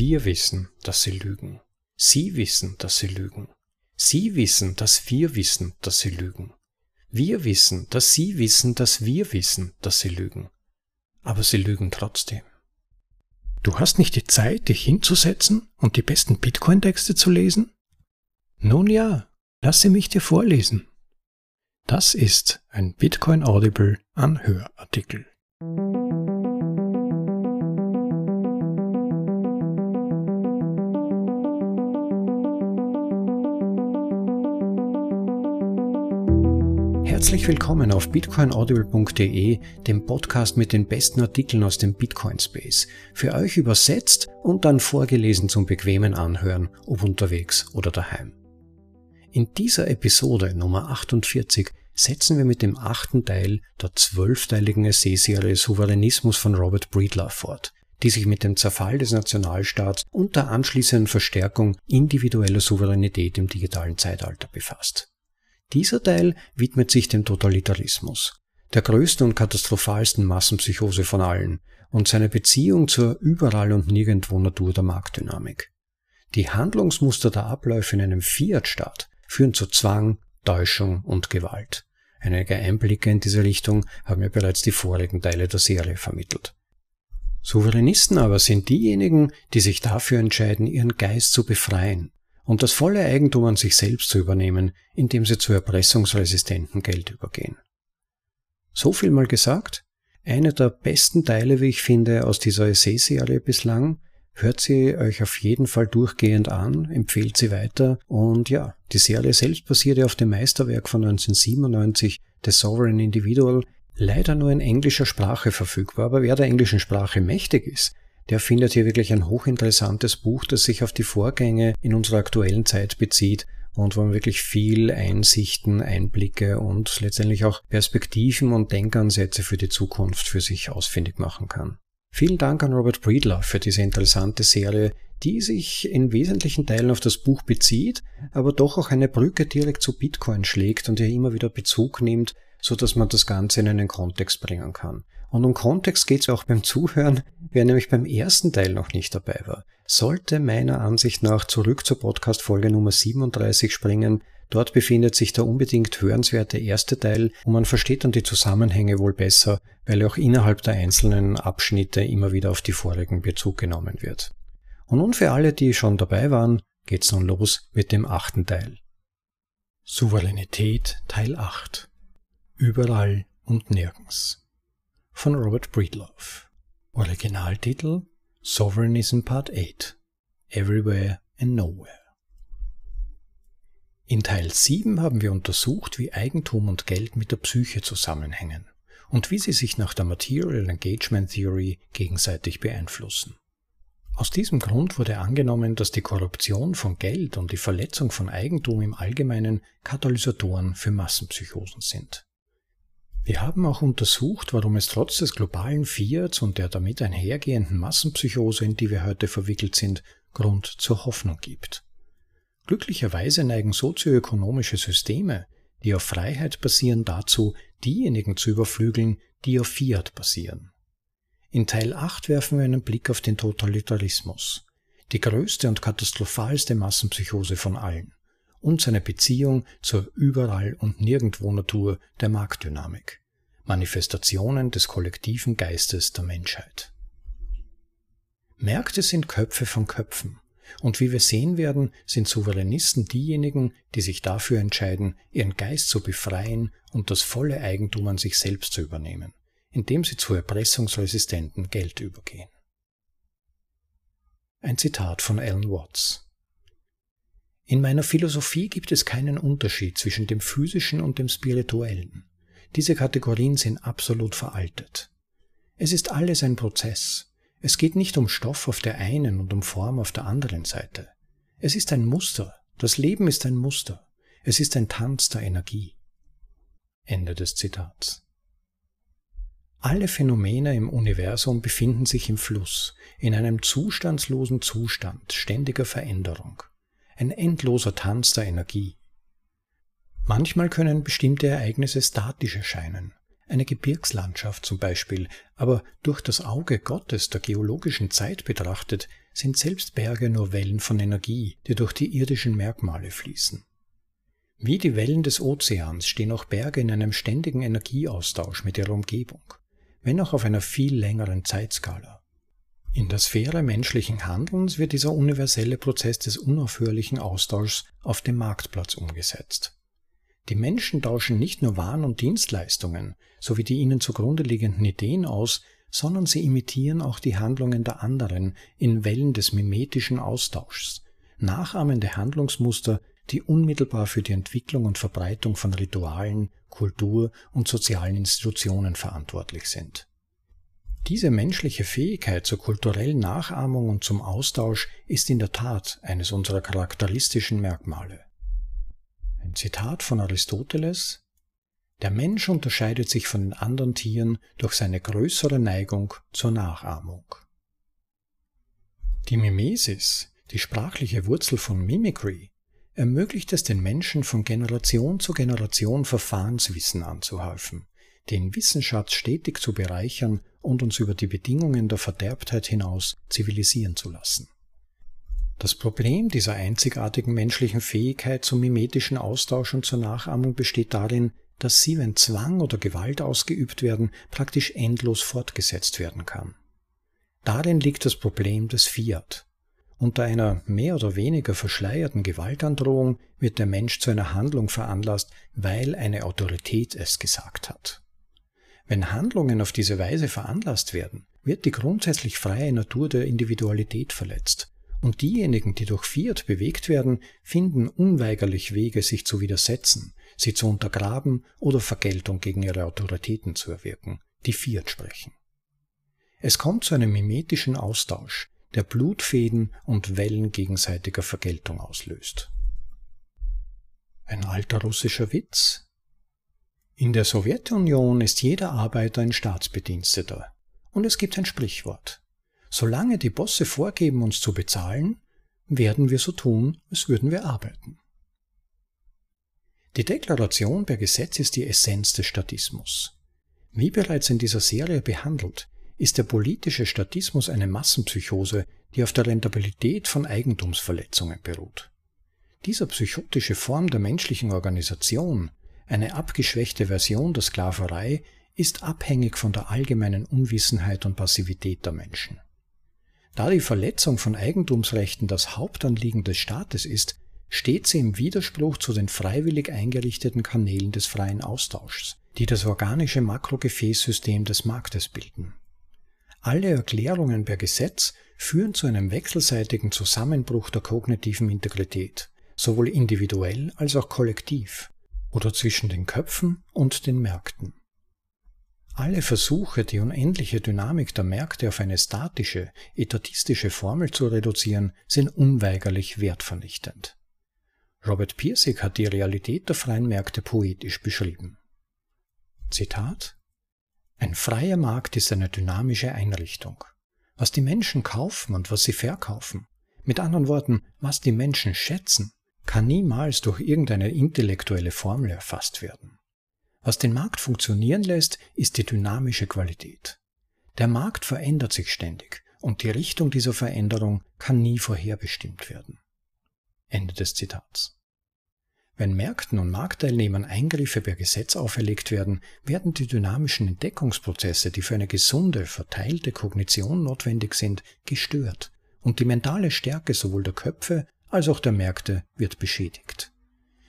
Wir wissen, dass sie lügen. Sie wissen, dass sie lügen. Sie wissen, dass wir wissen, dass sie lügen. Wir wissen, dass Sie wissen, dass wir wissen, dass Sie lügen. Aber Sie lügen trotzdem. Du hast nicht die Zeit, dich hinzusetzen und die besten Bitcoin-Texte zu lesen? Nun ja, lasse mich dir vorlesen. Das ist ein Bitcoin Audible Anhörartikel. Herzlich willkommen auf bitcoinaudible.de, dem Podcast mit den besten Artikeln aus dem Bitcoin Space. Für euch übersetzt und dann vorgelesen zum bequemen Anhören, ob unterwegs oder daheim. In dieser Episode Nummer 48 setzen wir mit dem achten Teil der zwölfteiligen Essay-Serie Souveränismus von Robert Breedlove fort, die sich mit dem Zerfall des Nationalstaats und der anschließenden Verstärkung individueller Souveränität im digitalen Zeitalter befasst. Dieser Teil widmet sich dem Totalitarismus, der größten und katastrophalsten Massenpsychose von allen und seiner Beziehung zur überall und nirgendwo Natur der Marktdynamik. Die Handlungsmuster der Abläufe in einem Fiat-Staat führen zu Zwang, Täuschung und Gewalt. Einige Einblicke in diese Richtung haben mir bereits die vorigen Teile der Serie vermittelt. Souveränisten aber sind diejenigen, die sich dafür entscheiden, ihren Geist zu befreien und das volle Eigentum an sich selbst zu übernehmen, indem sie zu erpressungsresistenten Geld übergehen. So viel mal gesagt. Eine der besten Teile, wie ich finde, aus dieser Essay-Serie bislang. Hört sie euch auf jeden Fall durchgehend an, empfehlt sie weiter und ja, die Serie selbst basiert ja auf dem Meisterwerk von 1997, The Sovereign Individual, leider nur in englischer Sprache verfügbar, aber wer der englischen Sprache mächtig ist, der findet hier wirklich ein hochinteressantes Buch, das sich auf die Vorgänge in unserer aktuellen Zeit bezieht und wo man wirklich viel Einsichten, Einblicke und letztendlich auch Perspektiven und Denkansätze für die Zukunft für sich ausfindig machen kann. Vielen Dank an Robert Breedlove für diese interessante Serie, die sich in wesentlichen Teilen auf das Buch bezieht, aber doch auch eine Brücke direkt zu Bitcoin schlägt und hier immer wieder Bezug nimmt, so dass man das Ganze in einen Kontext bringen kann. Und um Kontext geht es auch beim Zuhören, wer nämlich beim ersten Teil noch nicht dabei war, sollte meiner Ansicht nach zurück zur Podcast-Folge Nummer 37 springen. Dort befindet sich der unbedingt hörenswerte erste Teil und man versteht dann die Zusammenhänge wohl besser, weil auch innerhalb der einzelnen Abschnitte immer wieder auf die vorigen Bezug genommen wird. Und nun für alle, die schon dabei waren, geht's nun los mit dem achten Teil. Souveränität Teil 8 Überall und nirgends von Robert Breedlove. Originaltitel Sovereignism Part 8 Everywhere and Nowhere. In Teil 7 haben wir untersucht, wie Eigentum und Geld mit der Psyche zusammenhängen und wie sie sich nach der Material Engagement Theory gegenseitig beeinflussen. Aus diesem Grund wurde angenommen, dass die Korruption von Geld und die Verletzung von Eigentum im Allgemeinen Katalysatoren für Massenpsychosen sind. Wir haben auch untersucht, warum es trotz des globalen Fiats und der damit einhergehenden Massenpsychose, in die wir heute verwickelt sind, Grund zur Hoffnung gibt. Glücklicherweise neigen sozioökonomische Systeme, die auf Freiheit basieren, dazu, diejenigen zu überflügeln, die auf Fiat basieren. In Teil 8 werfen wir einen Blick auf den Totalitarismus, die größte und katastrophalste Massenpsychose von allen und seine Beziehung zur überall und nirgendwo Natur der Marktdynamik, Manifestationen des kollektiven Geistes der Menschheit. Märkte sind Köpfe von Köpfen, und wie wir sehen werden, sind Souveränisten diejenigen, die sich dafür entscheiden, ihren Geist zu befreien und das volle Eigentum an sich selbst zu übernehmen, indem sie zu erpressungsresistenten Geld übergehen. Ein Zitat von Alan Watts in meiner Philosophie gibt es keinen Unterschied zwischen dem physischen und dem spirituellen. Diese Kategorien sind absolut veraltet. Es ist alles ein Prozess. Es geht nicht um Stoff auf der einen und um Form auf der anderen Seite. Es ist ein Muster. Das Leben ist ein Muster. Es ist ein Tanz der Energie. Ende des Zitats. Alle Phänomene im Universum befinden sich im Fluss, in einem zustandslosen Zustand ständiger Veränderung ein endloser Tanz der Energie. Manchmal können bestimmte Ereignisse statisch erscheinen, eine Gebirgslandschaft zum Beispiel, aber durch das Auge Gottes der geologischen Zeit betrachtet, sind selbst Berge nur Wellen von Energie, die durch die irdischen Merkmale fließen. Wie die Wellen des Ozeans stehen auch Berge in einem ständigen Energieaustausch mit ihrer Umgebung, wenn auch auf einer viel längeren Zeitskala. In der Sphäre menschlichen Handelns wird dieser universelle Prozess des unaufhörlichen Austauschs auf dem Marktplatz umgesetzt. Die Menschen tauschen nicht nur Waren und Dienstleistungen sowie die ihnen zugrunde liegenden Ideen aus, sondern sie imitieren auch die Handlungen der anderen in Wellen des mimetischen Austauschs, nachahmende Handlungsmuster, die unmittelbar für die Entwicklung und Verbreitung von Ritualen, Kultur und sozialen Institutionen verantwortlich sind. Diese menschliche Fähigkeit zur kulturellen Nachahmung und zum Austausch ist in der Tat eines unserer charakteristischen Merkmale. Ein Zitat von Aristoteles Der Mensch unterscheidet sich von den anderen Tieren durch seine größere Neigung zur Nachahmung. Die Mimesis, die sprachliche Wurzel von Mimicry, ermöglicht es den Menschen von Generation zu Generation Verfahrenswissen anzuhäufen, den Wissensschatz stetig zu bereichern und uns über die Bedingungen der Verderbtheit hinaus zivilisieren zu lassen. Das Problem dieser einzigartigen menschlichen Fähigkeit zum mimetischen Austausch und zur Nachahmung besteht darin, dass sie, wenn Zwang oder Gewalt ausgeübt werden, praktisch endlos fortgesetzt werden kann. Darin liegt das Problem des Fiat, unter einer mehr oder weniger verschleierten Gewaltandrohung wird der Mensch zu einer Handlung veranlasst, weil eine Autorität es gesagt hat. Wenn Handlungen auf diese Weise veranlasst werden, wird die grundsätzlich freie Natur der Individualität verletzt, und diejenigen, die durch Fiat bewegt werden, finden unweigerlich Wege, sich zu widersetzen, sie zu untergraben oder Vergeltung gegen ihre Autoritäten zu erwirken, die Fiat sprechen. Es kommt zu einem mimetischen Austausch, der Blutfäden und Wellen gegenseitiger Vergeltung auslöst. Ein alter russischer Witz? In der Sowjetunion ist jeder Arbeiter ein Staatsbediensteter. Und es gibt ein Sprichwort. Solange die Bosse vorgeben, uns zu bezahlen, werden wir so tun, als würden wir arbeiten. Die Deklaration per Gesetz ist die Essenz des Statismus. Wie bereits in dieser Serie behandelt, ist der politische Statismus eine Massenpsychose, die auf der Rentabilität von Eigentumsverletzungen beruht. Dieser psychotische Form der menschlichen Organisation, eine abgeschwächte Version der Sklaverei, ist abhängig von der allgemeinen Unwissenheit und Passivität der Menschen. Da die Verletzung von Eigentumsrechten das Hauptanliegen des Staates ist, steht sie im Widerspruch zu den freiwillig eingerichteten Kanälen des freien Austauschs, die das organische Makrogefäßsystem des Marktes bilden. Alle Erklärungen per Gesetz führen zu einem wechselseitigen Zusammenbruch der kognitiven Integrität, sowohl individuell als auch kollektiv oder zwischen den Köpfen und den Märkten. Alle Versuche, die unendliche Dynamik der Märkte auf eine statische, etatistische Formel zu reduzieren, sind unweigerlich wertvernichtend. Robert Pirsig hat die Realität der freien Märkte poetisch beschrieben. Zitat ein freier Markt ist eine dynamische Einrichtung. Was die Menschen kaufen und was sie verkaufen, mit anderen Worten, was die Menschen schätzen, kann niemals durch irgendeine intellektuelle Formel erfasst werden. Was den Markt funktionieren lässt, ist die dynamische Qualität. Der Markt verändert sich ständig und die Richtung dieser Veränderung kann nie vorherbestimmt werden. Ende des Zitats. Wenn Märkten und Marktteilnehmern Eingriffe per Gesetz auferlegt werden, werden die dynamischen Entdeckungsprozesse, die für eine gesunde, verteilte Kognition notwendig sind, gestört und die mentale Stärke sowohl der Köpfe als auch der Märkte wird beschädigt.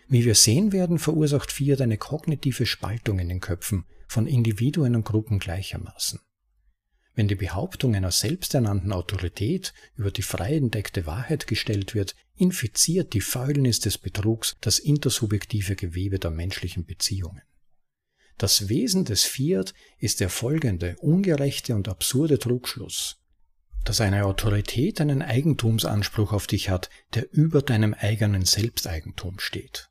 Wie wir sehen werden, verursacht Fiat eine kognitive Spaltung in den Köpfen von Individuen und Gruppen gleichermaßen. Wenn die Behauptung einer selbsternannten Autorität über die frei entdeckte Wahrheit gestellt wird, infiziert die Fäulnis des Betrugs das intersubjektive Gewebe der menschlichen Beziehungen. Das Wesen des Fiat ist der folgende ungerechte und absurde Trugschluss, dass eine Autorität einen Eigentumsanspruch auf dich hat, der über deinem eigenen Selbsteigentum steht.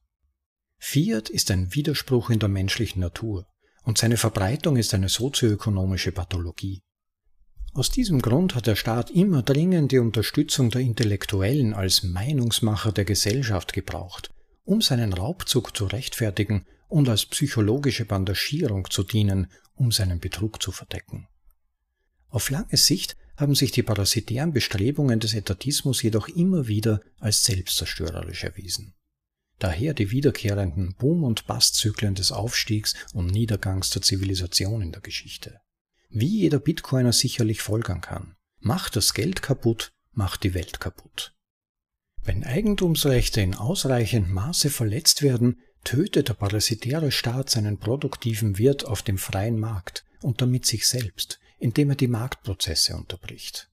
Fiat ist ein Widerspruch in der menschlichen Natur und seine Verbreitung ist eine sozioökonomische Pathologie. Aus diesem Grund hat der Staat immer dringend die Unterstützung der Intellektuellen als Meinungsmacher der Gesellschaft gebraucht, um seinen Raubzug zu rechtfertigen und als psychologische Bandagierung zu dienen, um seinen Betrug zu verdecken. Auf lange Sicht haben sich die parasitären Bestrebungen des Etatismus jedoch immer wieder als selbstzerstörerisch erwiesen. Daher die wiederkehrenden Boom- und Bastzyklen des Aufstiegs und Niedergangs der Zivilisation in der Geschichte. Wie jeder Bitcoiner sicherlich folgern kann. Macht das Geld kaputt, macht die Welt kaputt. Wenn Eigentumsrechte in ausreichendem Maße verletzt werden, tötet der parasitäre Staat seinen produktiven Wirt auf dem freien Markt und damit sich selbst, indem er die Marktprozesse unterbricht.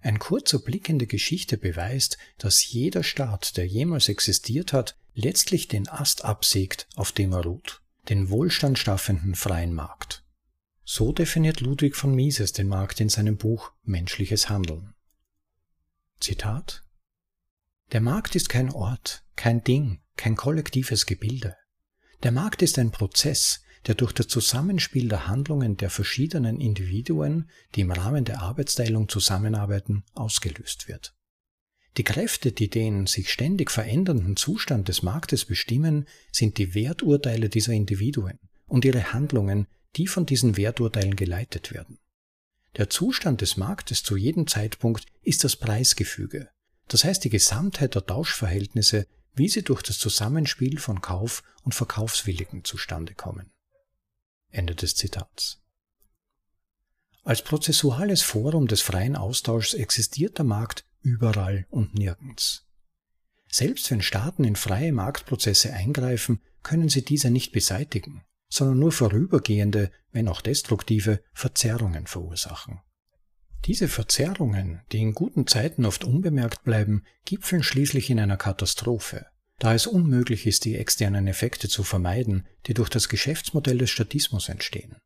Ein kurzer Blick in die Geschichte beweist, dass jeder Staat, der jemals existiert hat, letztlich den Ast absägt, auf dem er ruht, den wohlstandstaffenden freien Markt. So definiert Ludwig von Mises den Markt in seinem Buch Menschliches Handeln. Zitat Der Markt ist kein Ort, kein Ding, kein kollektives Gebilde. Der Markt ist ein Prozess, der durch das Zusammenspiel der Handlungen der verschiedenen Individuen, die im Rahmen der Arbeitsteilung zusammenarbeiten, ausgelöst wird. Die Kräfte, die den sich ständig verändernden Zustand des Marktes bestimmen, sind die Werturteile dieser Individuen und ihre Handlungen, die von diesen Werturteilen geleitet werden. Der Zustand des Marktes zu jedem Zeitpunkt ist das Preisgefüge, das heißt die Gesamtheit der Tauschverhältnisse, wie sie durch das Zusammenspiel von Kauf- und Verkaufswilligen zustande kommen. Ende des Zitats. Als prozessuales Forum des freien Austauschs existiert der Markt überall und nirgends. Selbst wenn Staaten in freie Marktprozesse eingreifen, können sie diese nicht beseitigen, sondern nur vorübergehende, wenn auch destruktive, Verzerrungen verursachen. Diese Verzerrungen, die in guten Zeiten oft unbemerkt bleiben, gipfeln schließlich in einer Katastrophe, da es unmöglich ist, die externen Effekte zu vermeiden, die durch das Geschäftsmodell des Statismus entstehen.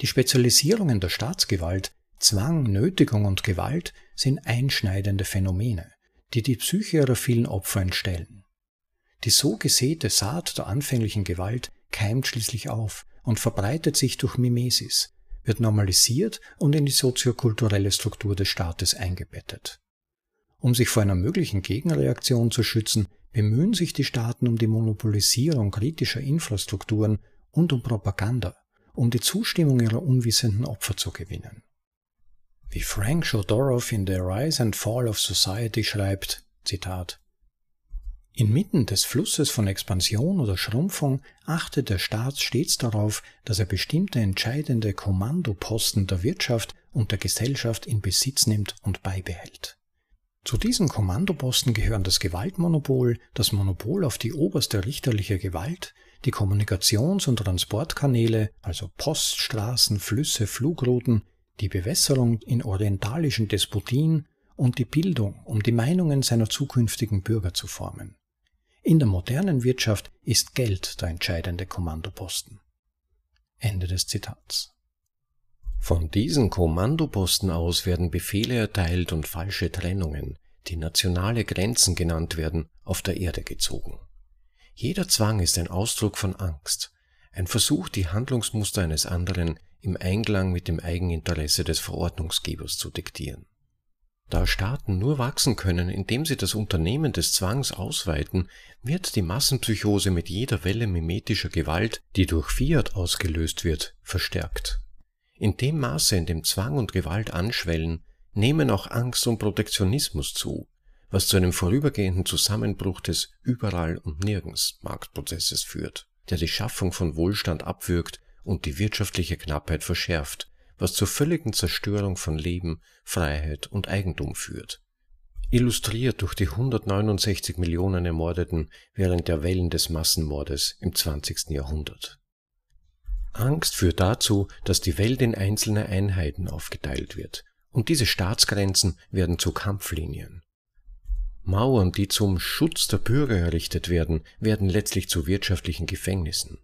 Die Spezialisierungen der Staatsgewalt, Zwang, Nötigung und Gewalt sind einschneidende Phänomene, die die Psyche ihrer vielen Opfer entstellen. Die so gesäte Saat der anfänglichen Gewalt keimt schließlich auf und verbreitet sich durch Mimesis, wird normalisiert und in die soziokulturelle Struktur des Staates eingebettet. Um sich vor einer möglichen Gegenreaktion zu schützen, bemühen sich die Staaten um die Monopolisierung kritischer Infrastrukturen und um Propaganda, um die Zustimmung ihrer unwissenden Opfer zu gewinnen. Wie Frank Shodorov in The Rise and Fall of Society schreibt, Zitat, Inmitten des Flusses von Expansion oder Schrumpfung achtet der Staat stets darauf, dass er bestimmte entscheidende Kommandoposten der Wirtschaft und der Gesellschaft in Besitz nimmt und beibehält. Zu diesen Kommandoposten gehören das Gewaltmonopol, das Monopol auf die oberste richterliche Gewalt, die Kommunikations- und Transportkanäle, also Post, Straßen, Flüsse, Flugrouten, die Bewässerung in orientalischen Despotien und die Bildung, um die Meinungen seiner zukünftigen Bürger zu formen. In der modernen Wirtschaft ist Geld der entscheidende Kommandoposten. Ende des Zitats. Von diesen Kommandoposten aus werden Befehle erteilt und falsche Trennungen, die nationale Grenzen genannt werden, auf der Erde gezogen. Jeder Zwang ist ein Ausdruck von Angst, ein Versuch, die Handlungsmuster eines anderen im Einklang mit dem Eigeninteresse des Verordnungsgebers zu diktieren. Da Staaten nur wachsen können, indem sie das Unternehmen des Zwangs ausweiten, wird die Massenpsychose mit jeder Welle mimetischer Gewalt, die durch Fiat ausgelöst wird, verstärkt. In dem Maße, in dem Zwang und Gewalt anschwellen, nehmen auch Angst und Protektionismus zu, was zu einem vorübergehenden Zusammenbruch des Überall und Nirgends Marktprozesses führt, der die Schaffung von Wohlstand abwürgt und die wirtschaftliche Knappheit verschärft, was zur völligen Zerstörung von Leben, Freiheit und Eigentum führt. Illustriert durch die 169 Millionen Ermordeten während der Wellen des Massenmordes im 20. Jahrhundert. Angst führt dazu, dass die Welt in einzelne Einheiten aufgeteilt wird, und diese Staatsgrenzen werden zu Kampflinien. Mauern, die zum Schutz der Bürger errichtet werden, werden letztlich zu wirtschaftlichen Gefängnissen.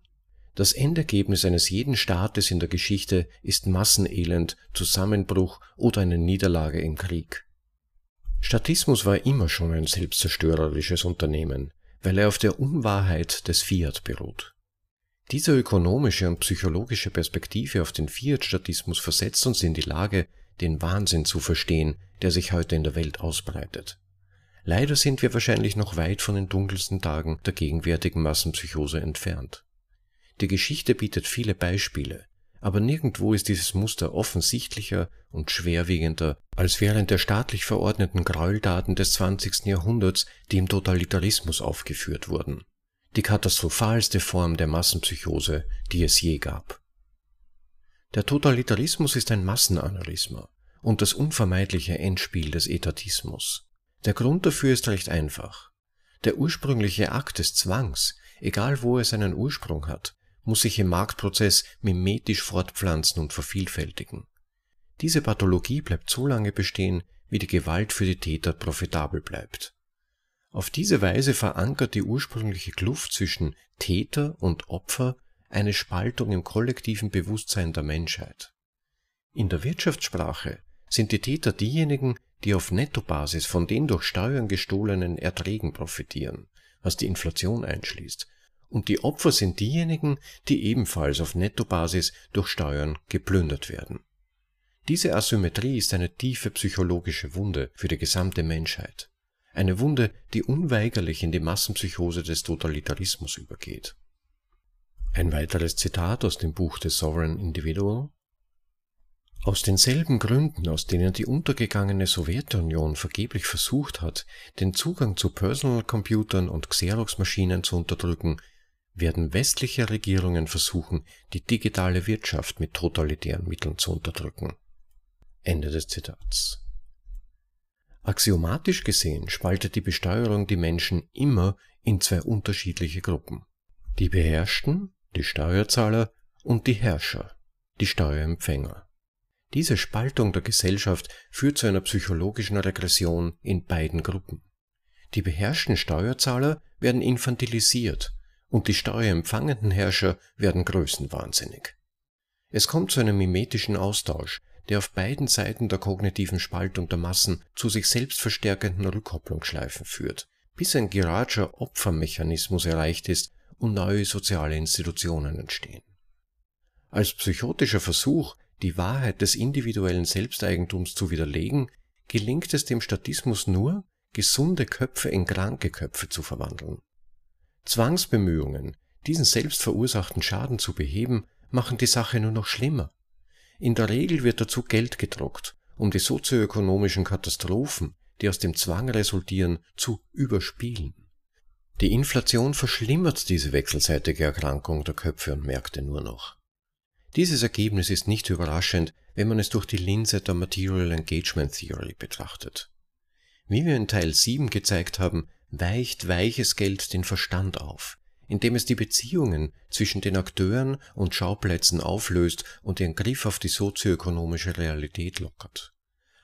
Das Endergebnis eines jeden Staates in der Geschichte ist Massenelend, Zusammenbruch oder eine Niederlage im Krieg. Statismus war immer schon ein selbstzerstörerisches Unternehmen, weil er auf der Unwahrheit des Fiat beruht. Diese ökonomische und psychologische Perspektive auf den Fiat-Statismus versetzt uns in die Lage, den Wahnsinn zu verstehen, der sich heute in der Welt ausbreitet. Leider sind wir wahrscheinlich noch weit von den dunkelsten Tagen der gegenwärtigen Massenpsychose entfernt. Die Geschichte bietet viele Beispiele, aber nirgendwo ist dieses Muster offensichtlicher und schwerwiegender als während der staatlich verordneten Gräueltaten des 20. Jahrhunderts, die im Totalitarismus aufgeführt wurden. Die katastrophalste Form der Massenpsychose, die es je gab. Der Totalitarismus ist ein Massenaneurysma und das unvermeidliche Endspiel des Etatismus. Der Grund dafür ist recht einfach. Der ursprüngliche Akt des Zwangs, egal wo er seinen Ursprung hat, muss sich im Marktprozess mimetisch fortpflanzen und vervielfältigen. Diese Pathologie bleibt so lange bestehen, wie die Gewalt für die Täter profitabel bleibt. Auf diese Weise verankert die ursprüngliche Kluft zwischen Täter und Opfer eine Spaltung im kollektiven Bewusstsein der Menschheit. In der Wirtschaftssprache sind die Täter diejenigen, die auf Nettobasis von den durch Steuern gestohlenen Erträgen profitieren, was die Inflation einschließt, und die Opfer sind diejenigen, die ebenfalls auf Nettobasis durch Steuern geplündert werden. Diese Asymmetrie ist eine tiefe psychologische Wunde für die gesamte Menschheit. Eine Wunde, die unweigerlich in die Massenpsychose des Totalitarismus übergeht. Ein weiteres Zitat aus dem Buch The Sovereign Individual aus denselben Gründen, aus denen die untergegangene Sowjetunion vergeblich versucht hat, den Zugang zu Personal-Computern und Xerox-Maschinen zu unterdrücken, werden westliche Regierungen versuchen, die digitale Wirtschaft mit totalitären Mitteln zu unterdrücken. Ende des Zitats. Axiomatisch gesehen spaltet die Besteuerung die Menschen immer in zwei unterschiedliche Gruppen. Die Beherrschten, die Steuerzahler und die Herrscher, die Steuerempfänger. Diese Spaltung der Gesellschaft führt zu einer psychologischen Regression in beiden Gruppen. Die beherrschten Steuerzahler werden infantilisiert und die steuerempfangenden Herrscher werden größenwahnsinnig. Es kommt zu einem mimetischen Austausch, der auf beiden Seiten der kognitiven Spaltung der Massen zu sich selbst verstärkenden Rückkopplungsschleifen führt, bis ein geradscher Opfermechanismus erreicht ist und neue soziale Institutionen entstehen. Als psychotischer Versuch, die Wahrheit des individuellen Selbsteigentums zu widerlegen, gelingt es dem Statismus nur, gesunde Köpfe in kranke Köpfe zu verwandeln. Zwangsbemühungen, diesen selbst verursachten Schaden zu beheben, machen die Sache nur noch schlimmer. In der Regel wird dazu Geld gedruckt, um die sozioökonomischen Katastrophen, die aus dem Zwang resultieren, zu überspielen. Die Inflation verschlimmert diese wechselseitige Erkrankung der Köpfe und Märkte nur noch. Dieses Ergebnis ist nicht überraschend, wenn man es durch die Linse der Material Engagement Theory betrachtet. Wie wir in Teil 7 gezeigt haben, weicht weiches Geld den Verstand auf, indem es die Beziehungen zwischen den Akteuren und Schauplätzen auflöst und den Griff auf die sozioökonomische Realität lockert.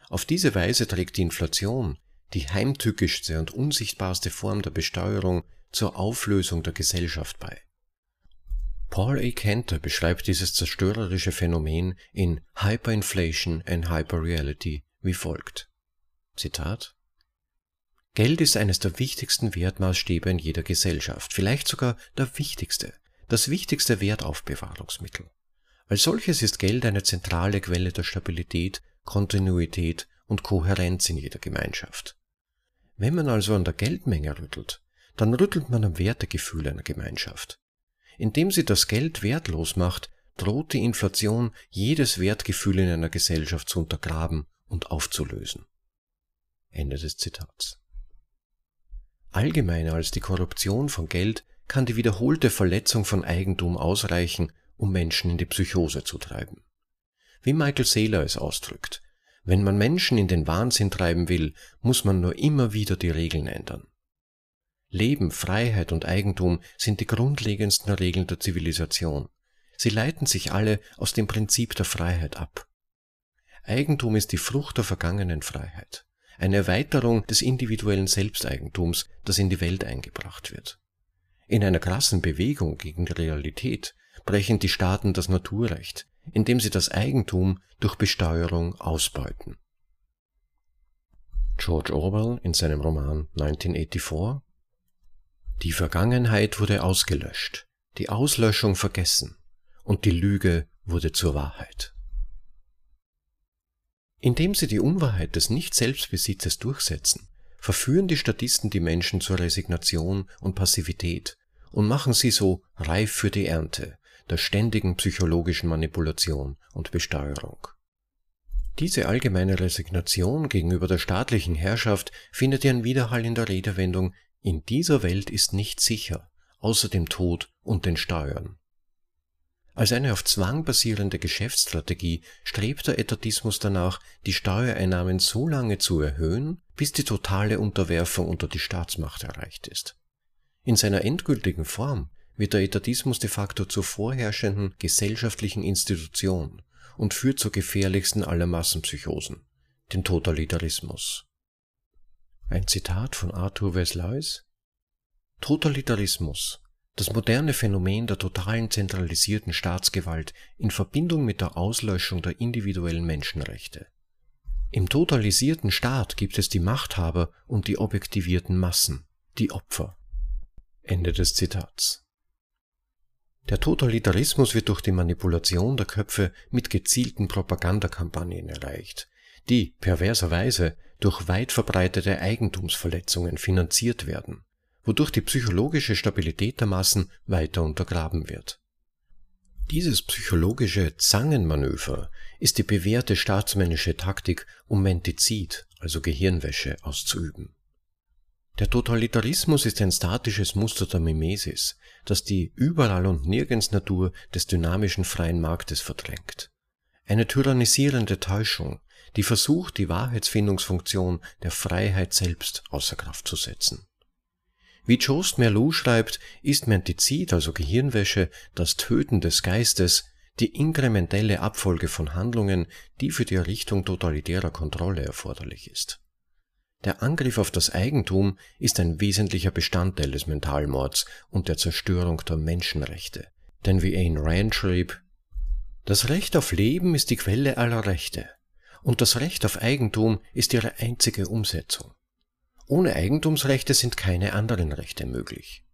Auf diese Weise trägt die Inflation, die heimtückischste und unsichtbarste Form der Besteuerung, zur Auflösung der Gesellschaft bei. Paul A. Kenter beschreibt dieses zerstörerische Phänomen in Hyperinflation and Hyperreality wie folgt. Zitat Geld ist eines der wichtigsten Wertmaßstäbe in jeder Gesellschaft, vielleicht sogar der wichtigste, das wichtigste Wertaufbewahrungsmittel. Als solches ist Geld eine zentrale Quelle der Stabilität, Kontinuität und Kohärenz in jeder Gemeinschaft. Wenn man also an der Geldmenge rüttelt, dann rüttelt man am Wertegefühl einer Gemeinschaft. Indem sie das Geld wertlos macht, droht die Inflation jedes Wertgefühl in einer Gesellschaft zu untergraben und aufzulösen. Ende des Zitats. Allgemeiner als die Korruption von Geld kann die wiederholte Verletzung von Eigentum ausreichen, um Menschen in die Psychose zu treiben. Wie Michael Saylor es ausdrückt, wenn man Menschen in den Wahnsinn treiben will, muss man nur immer wieder die Regeln ändern. Leben, Freiheit und Eigentum sind die grundlegendsten Regeln der Zivilisation. Sie leiten sich alle aus dem Prinzip der Freiheit ab. Eigentum ist die Frucht der vergangenen Freiheit eine Erweiterung des individuellen Selbsteigentums, das in die Welt eingebracht wird. In einer krassen Bewegung gegen die Realität brechen die Staaten das Naturrecht, indem sie das Eigentum durch Besteuerung ausbeuten. George Orwell in seinem Roman 1984 Die Vergangenheit wurde ausgelöscht, die Auslöschung vergessen und die Lüge wurde zur Wahrheit. Indem sie die Unwahrheit des Nicht-Selbstbesitzes durchsetzen, verführen die Statisten die Menschen zur Resignation und Passivität und machen sie so reif für die Ernte, der ständigen psychologischen Manipulation und Besteuerung. Diese allgemeine Resignation gegenüber der staatlichen Herrschaft findet ihren Widerhall in der Redewendung In dieser Welt ist nichts sicher, außer dem Tod und den Steuern. Als eine auf Zwang basierende Geschäftsstrategie strebt der Etatismus danach, die Steuereinnahmen so lange zu erhöhen, bis die totale Unterwerfung unter die Staatsmacht erreicht ist. In seiner endgültigen Form wird der Etatismus de facto zur vorherrschenden gesellschaftlichen Institution und führt zur gefährlichsten aller Massenpsychosen, den Totalitarismus. Ein Zitat von Arthur Weslais Totalitarismus das moderne Phänomen der totalen zentralisierten Staatsgewalt in Verbindung mit der Auslöschung der individuellen Menschenrechte. Im totalisierten Staat gibt es die Machthaber und die objektivierten Massen, die Opfer. Ende des Zitats. Der Totalitarismus wird durch die Manipulation der Köpfe mit gezielten Propagandakampagnen erreicht, die perverserweise durch weit verbreitete Eigentumsverletzungen finanziert werden wodurch die psychologische Stabilität der Massen weiter untergraben wird. Dieses psychologische Zangenmanöver ist die bewährte staatsmännische Taktik, um Mentizid, also Gehirnwäsche, auszuüben. Der Totalitarismus ist ein statisches Muster der Mimesis, das die überall und nirgends Natur des dynamischen freien Marktes verdrängt. Eine tyrannisierende Täuschung, die versucht, die Wahrheitsfindungsfunktion der Freiheit selbst außer Kraft zu setzen. Wie Jost Merlou schreibt, ist Mentizid, also Gehirnwäsche, das Töten des Geistes, die inkrementelle Abfolge von Handlungen, die für die Errichtung totalitärer Kontrolle erforderlich ist. Der Angriff auf das Eigentum ist ein wesentlicher Bestandteil des Mentalmords und der Zerstörung der Menschenrechte. Denn wie Ayn Rand schrieb, das Recht auf Leben ist die Quelle aller Rechte und das Recht auf Eigentum ist ihre einzige Umsetzung. Ohne Eigentumsrechte sind keine anderen Rechte möglich.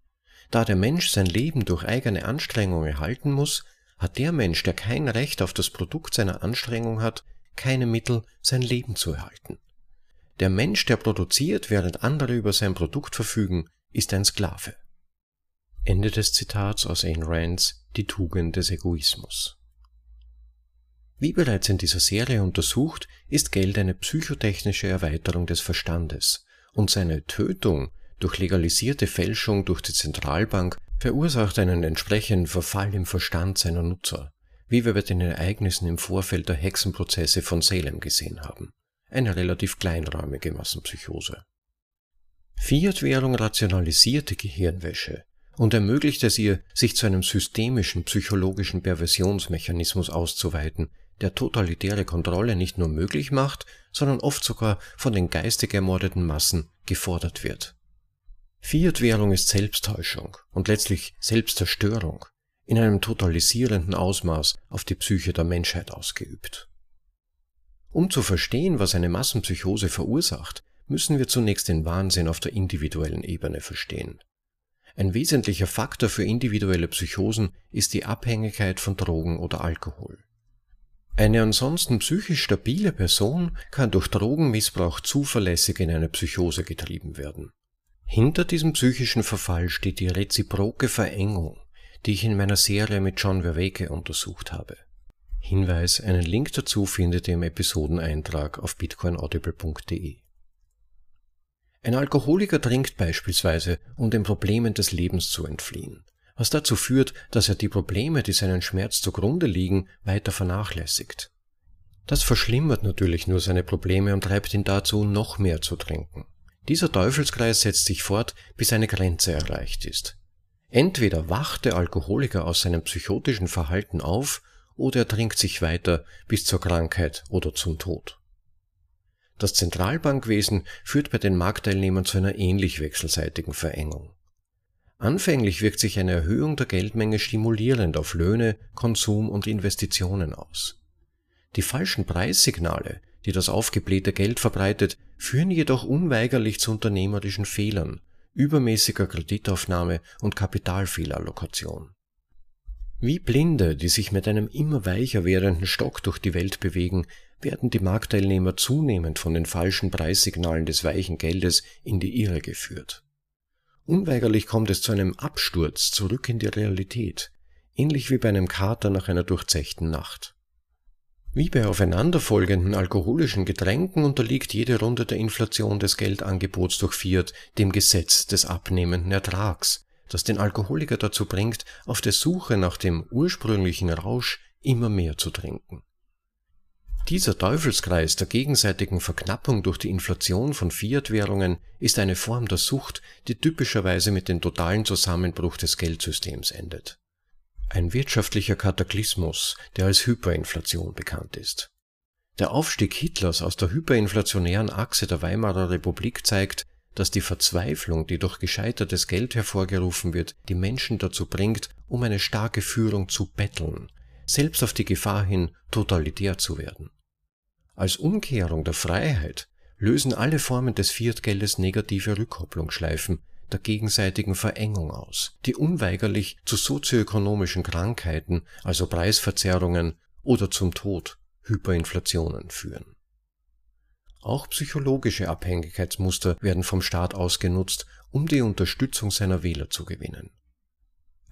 Da der Mensch sein Leben durch eigene Anstrengung erhalten muss, hat der Mensch, der kein Recht auf das Produkt seiner Anstrengung hat, keine Mittel, sein Leben zu erhalten. Der Mensch, der produziert, während andere über sein Produkt verfügen, ist ein Sklave. Ende des Zitats aus Ayn Rands Die Tugend des Egoismus. Wie bereits in dieser Serie untersucht, ist Geld eine psychotechnische Erweiterung des Verstandes und seine Tötung durch legalisierte Fälschung durch die Zentralbank verursacht einen entsprechenden Verfall im Verstand seiner Nutzer, wie wir bei den Ereignissen im Vorfeld der Hexenprozesse von Salem gesehen haben. Eine relativ kleinräumige Massenpsychose. Fiat-Währung rationalisierte Gehirnwäsche und ermöglicht es ihr, sich zu einem systemischen psychologischen Perversionsmechanismus auszuweiten, der totalitäre Kontrolle nicht nur möglich macht, sondern oft sogar von den geistig ermordeten Massen gefordert wird. Fiat-Währung ist Selbsttäuschung und letztlich Selbstzerstörung in einem totalisierenden Ausmaß auf die Psyche der Menschheit ausgeübt. Um zu verstehen, was eine Massenpsychose verursacht, müssen wir zunächst den Wahnsinn auf der individuellen Ebene verstehen. Ein wesentlicher Faktor für individuelle Psychosen ist die Abhängigkeit von Drogen oder Alkohol. Eine ansonsten psychisch stabile Person kann durch Drogenmissbrauch zuverlässig in eine Psychose getrieben werden. Hinter diesem psychischen Verfall steht die reziproke Verengung, die ich in meiner Serie mit John Verweke untersucht habe. Hinweis, einen Link dazu findet ihr im Episodeneintrag auf bitcoinaudible.de. Ein Alkoholiker trinkt beispielsweise, um den Problemen des Lebens zu entfliehen was dazu führt, dass er die Probleme, die seinen Schmerz zugrunde liegen, weiter vernachlässigt. Das verschlimmert natürlich nur seine Probleme und treibt ihn dazu, noch mehr zu trinken. Dieser Teufelskreis setzt sich fort, bis eine Grenze erreicht ist. Entweder wacht der Alkoholiker aus seinem psychotischen Verhalten auf, oder er trinkt sich weiter bis zur Krankheit oder zum Tod. Das Zentralbankwesen führt bei den Marktteilnehmern zu einer ähnlich wechselseitigen Verengung. Anfänglich wirkt sich eine Erhöhung der Geldmenge stimulierend auf Löhne, Konsum und Investitionen aus. Die falschen Preissignale, die das aufgeblähte Geld verbreitet, führen jedoch unweigerlich zu unternehmerischen Fehlern, übermäßiger Kreditaufnahme und Kapitalfehlallokation. Wie Blinde, die sich mit einem immer weicher werdenden Stock durch die Welt bewegen, werden die Marktteilnehmer zunehmend von den falschen Preissignalen des weichen Geldes in die Irre geführt. Unweigerlich kommt es zu einem Absturz zurück in die Realität, ähnlich wie bei einem Kater nach einer durchzechten Nacht. Wie bei aufeinanderfolgenden alkoholischen Getränken unterliegt jede Runde der Inflation des Geldangebots durch Fiat dem Gesetz des abnehmenden Ertrags, das den Alkoholiker dazu bringt, auf der Suche nach dem ursprünglichen Rausch immer mehr zu trinken. Dieser Teufelskreis der gegenseitigen Verknappung durch die Inflation von Fiat-Währungen ist eine Form der Sucht, die typischerweise mit dem totalen Zusammenbruch des Geldsystems endet. Ein wirtschaftlicher Kataklysmus, der als Hyperinflation bekannt ist. Der Aufstieg Hitlers aus der hyperinflationären Achse der Weimarer Republik zeigt, dass die Verzweiflung, die durch gescheitertes Geld hervorgerufen wird, die Menschen dazu bringt, um eine starke Führung zu betteln, selbst auf die Gefahr hin, totalitär zu werden. Als Umkehrung der Freiheit lösen alle Formen des Fiat-Geldes negative Rückkopplungsschleifen der gegenseitigen Verengung aus, die unweigerlich zu sozioökonomischen Krankheiten, also Preisverzerrungen oder zum Tod, Hyperinflationen führen. Auch psychologische Abhängigkeitsmuster werden vom Staat ausgenutzt, um die Unterstützung seiner Wähler zu gewinnen.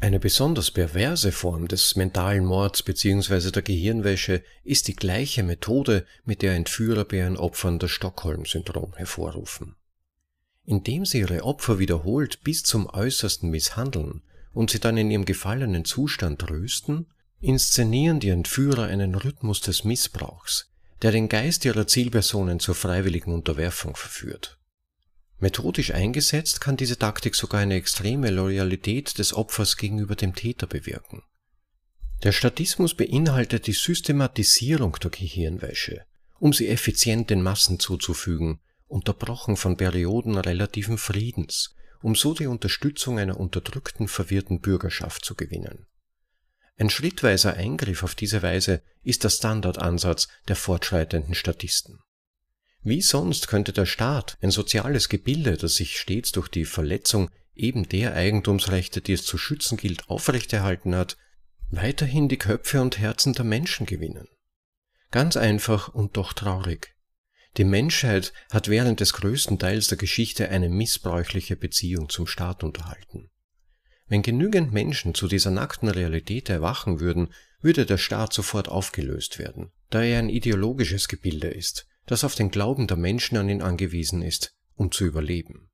Eine besonders perverse Form des mentalen Mords bzw. der Gehirnwäsche ist die gleiche Methode, mit der Entführer bei ihren Opfern das Stockholm-Syndrom hervorrufen. Indem sie ihre Opfer wiederholt bis zum Äußersten misshandeln und sie dann in ihrem gefallenen Zustand trösten, inszenieren die Entführer einen Rhythmus des Missbrauchs, der den Geist ihrer Zielpersonen zur freiwilligen Unterwerfung verführt. Methodisch eingesetzt kann diese Taktik sogar eine extreme Loyalität des Opfers gegenüber dem Täter bewirken. Der Statismus beinhaltet die Systematisierung der Gehirnwäsche, um sie effizient den Massen zuzufügen, unterbrochen von Perioden relativen Friedens, um so die Unterstützung einer unterdrückten, verwirrten Bürgerschaft zu gewinnen. Ein schrittweiser Eingriff auf diese Weise ist der Standardansatz der fortschreitenden Statisten. Wie sonst könnte der Staat, ein soziales Gebilde, das sich stets durch die Verletzung eben der Eigentumsrechte, die es zu schützen gilt, aufrechterhalten hat, weiterhin die Köpfe und Herzen der Menschen gewinnen? Ganz einfach und doch traurig. Die Menschheit hat während des größten Teils der Geschichte eine missbräuchliche Beziehung zum Staat unterhalten. Wenn genügend Menschen zu dieser nackten Realität erwachen würden, würde der Staat sofort aufgelöst werden, da er ein ideologisches Gebilde ist, das auf den Glauben der Menschen an ihn angewiesen ist, um zu überleben.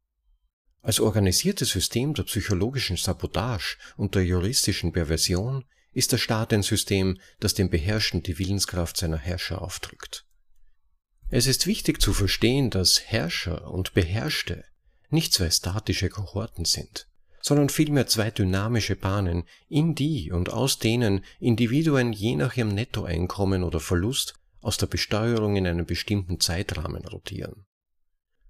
Als organisiertes System der psychologischen Sabotage und der juristischen Perversion ist der Staat ein System, das dem Beherrschten die Willenskraft seiner Herrscher aufdrückt. Es ist wichtig zu verstehen, dass Herrscher und Beherrschte nicht zwei statische Kohorten sind, sondern vielmehr zwei dynamische Bahnen, in die und aus denen Individuen je nach ihrem Nettoeinkommen oder Verlust aus der Besteuerung in einem bestimmten Zeitrahmen rotieren.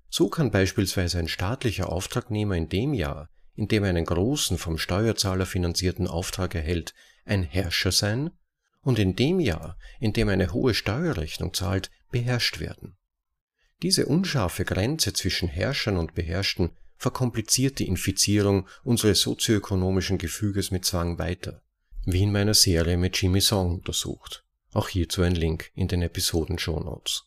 So kann beispielsweise ein staatlicher Auftragnehmer in dem Jahr, in dem er einen großen vom Steuerzahler finanzierten Auftrag erhält, ein Herrscher sein und in dem Jahr, in dem er eine hohe Steuerrechnung zahlt, beherrscht werden. Diese unscharfe Grenze zwischen Herrschern und Beherrschten verkompliziert die Infizierung unseres sozioökonomischen Gefüges mit Zwang weiter, wie in meiner Serie mit Jimmy Song untersucht. Auch hierzu ein Link in den Episoden Shownotes.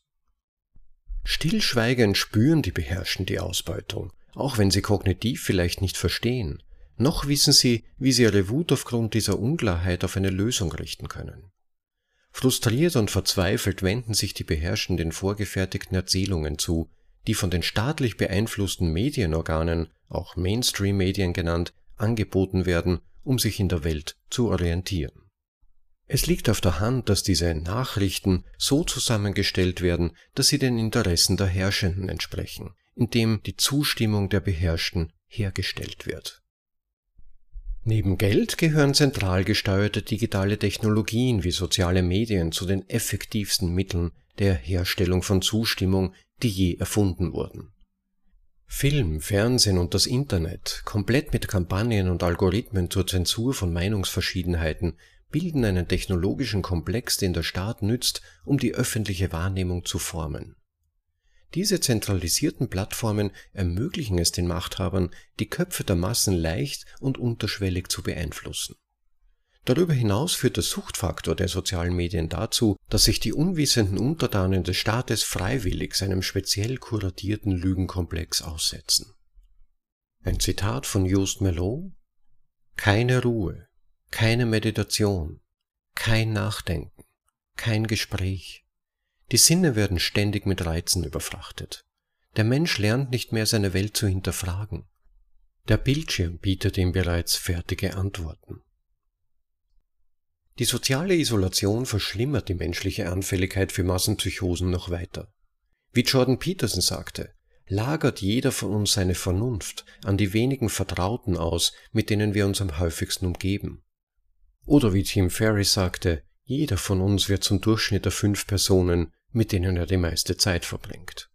Stillschweigend spüren die Beherrschten die Ausbeutung, auch wenn sie kognitiv vielleicht nicht verstehen. Noch wissen sie, wie sie ihre Wut aufgrund dieser Unklarheit auf eine Lösung richten können. Frustriert und verzweifelt wenden sich die Beherrschten den vorgefertigten Erzählungen zu, die von den staatlich beeinflussten Medienorganen, auch Mainstream-Medien genannt, angeboten werden, um sich in der Welt zu orientieren. Es liegt auf der Hand, dass diese Nachrichten so zusammengestellt werden, dass sie den Interessen der Herrschenden entsprechen, indem die Zustimmung der Beherrschten hergestellt wird. Neben Geld gehören zentral gesteuerte digitale Technologien wie soziale Medien zu den effektivsten Mitteln der Herstellung von Zustimmung, die je erfunden wurden. Film, Fernsehen und das Internet, komplett mit Kampagnen und Algorithmen zur Zensur von Meinungsverschiedenheiten, bilden einen technologischen Komplex, den der Staat nützt, um die öffentliche Wahrnehmung zu formen. Diese zentralisierten Plattformen ermöglichen es den Machthabern, die Köpfe der Massen leicht und unterschwellig zu beeinflussen. Darüber hinaus führt der Suchtfaktor der sozialen Medien dazu, dass sich die unwissenden Untertanen des Staates freiwillig seinem speziell kuratierten Lügenkomplex aussetzen. Ein Zitat von Just Melot Keine Ruhe, keine Meditation, kein Nachdenken, kein Gespräch. Die Sinne werden ständig mit Reizen überfrachtet. Der Mensch lernt nicht mehr seine Welt zu hinterfragen. Der Bildschirm bietet ihm bereits fertige Antworten. Die soziale Isolation verschlimmert die menschliche Anfälligkeit für Massenpsychosen noch weiter. Wie Jordan Peterson sagte, lagert jeder von uns seine Vernunft an die wenigen Vertrauten aus, mit denen wir uns am häufigsten umgeben. Oder wie Tim Ferriss sagte, jeder von uns wird zum Durchschnitt der fünf Personen, mit denen er die meiste Zeit verbringt.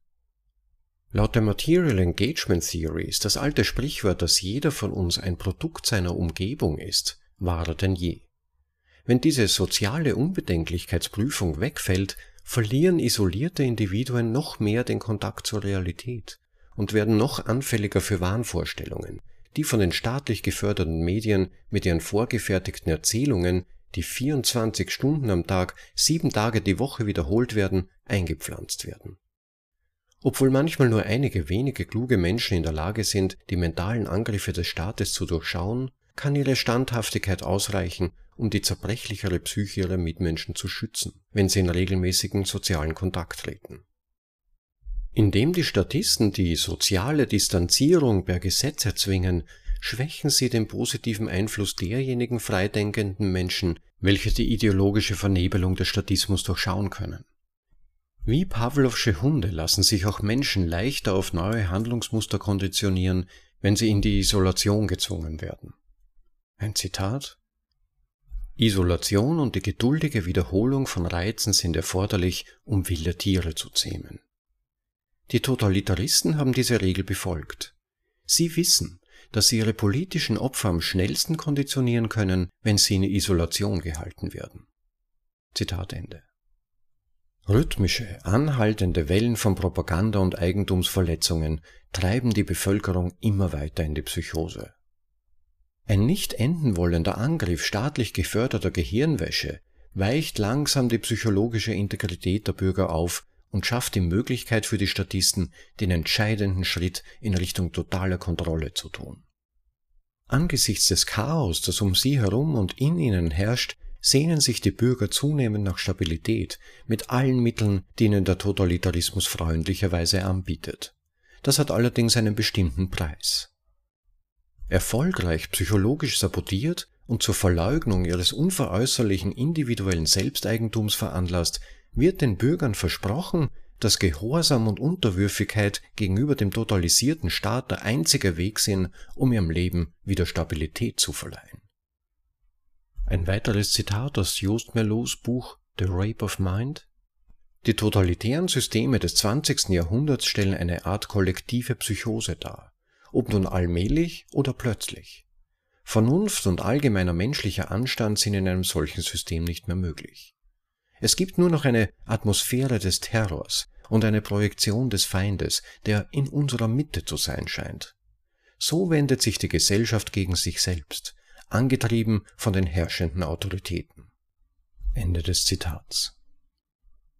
Laut der Material Engagement Theory ist das alte Sprichwort, dass jeder von uns ein Produkt seiner Umgebung ist, wahrer denn je. Wenn diese soziale Unbedenklichkeitsprüfung wegfällt, verlieren isolierte Individuen noch mehr den Kontakt zur Realität und werden noch anfälliger für Wahnvorstellungen, die von den staatlich geförderten Medien mit ihren vorgefertigten Erzählungen, die 24 Stunden am Tag, sieben Tage die Woche wiederholt werden, eingepflanzt werden. Obwohl manchmal nur einige wenige kluge Menschen in der Lage sind, die mentalen Angriffe des Staates zu durchschauen, kann ihre Standhaftigkeit ausreichen, um die zerbrechlichere Psyche ihrer Mitmenschen zu schützen, wenn sie in regelmäßigen sozialen Kontakt treten. Indem die Statisten die soziale Distanzierung per Gesetz erzwingen, schwächen sie den positiven Einfluss derjenigen freidenkenden Menschen, welche die ideologische Vernebelung des Statismus durchschauen können. Wie Pavlovsche Hunde lassen sich auch Menschen leichter auf neue Handlungsmuster konditionieren, wenn sie in die Isolation gezwungen werden. Ein Zitat Isolation und die geduldige Wiederholung von Reizen sind erforderlich, um wilde Tiere zu zähmen. Die Totalitaristen haben diese Regel befolgt. Sie wissen, dass sie ihre politischen Opfer am schnellsten konditionieren können, wenn sie in Isolation gehalten werden. Zitat Ende. Rhythmische, anhaltende Wellen von Propaganda und Eigentumsverletzungen treiben die Bevölkerung immer weiter in die Psychose. Ein nicht enden wollender Angriff staatlich geförderter Gehirnwäsche weicht langsam die psychologische Integrität der Bürger auf und schafft die Möglichkeit für die Statisten, den entscheidenden Schritt in Richtung totaler Kontrolle zu tun. Angesichts des Chaos, das um sie herum und in ihnen herrscht, sehnen sich die Bürger zunehmend nach Stabilität mit allen Mitteln, die ihnen der Totalitarismus freundlicherweise anbietet. Das hat allerdings einen bestimmten Preis. Erfolgreich psychologisch sabotiert und zur Verleugnung ihres unveräußerlichen individuellen Selbsteigentums veranlasst, wird den Bürgern versprochen, dass Gehorsam und Unterwürfigkeit gegenüber dem totalisierten Staat der einzige Weg sind, um ihrem Leben wieder Stabilität zu verleihen. Ein weiteres Zitat aus Joost Melows Buch The Rape of Mind. Die totalitären Systeme des 20. Jahrhunderts stellen eine Art kollektive Psychose dar, ob nun allmählich oder plötzlich. Vernunft und allgemeiner menschlicher Anstand sind in einem solchen System nicht mehr möglich. Es gibt nur noch eine Atmosphäre des Terrors und eine Projektion des Feindes, der in unserer Mitte zu sein scheint. So wendet sich die Gesellschaft gegen sich selbst, angetrieben von den herrschenden Autoritäten. Ende des Zitats.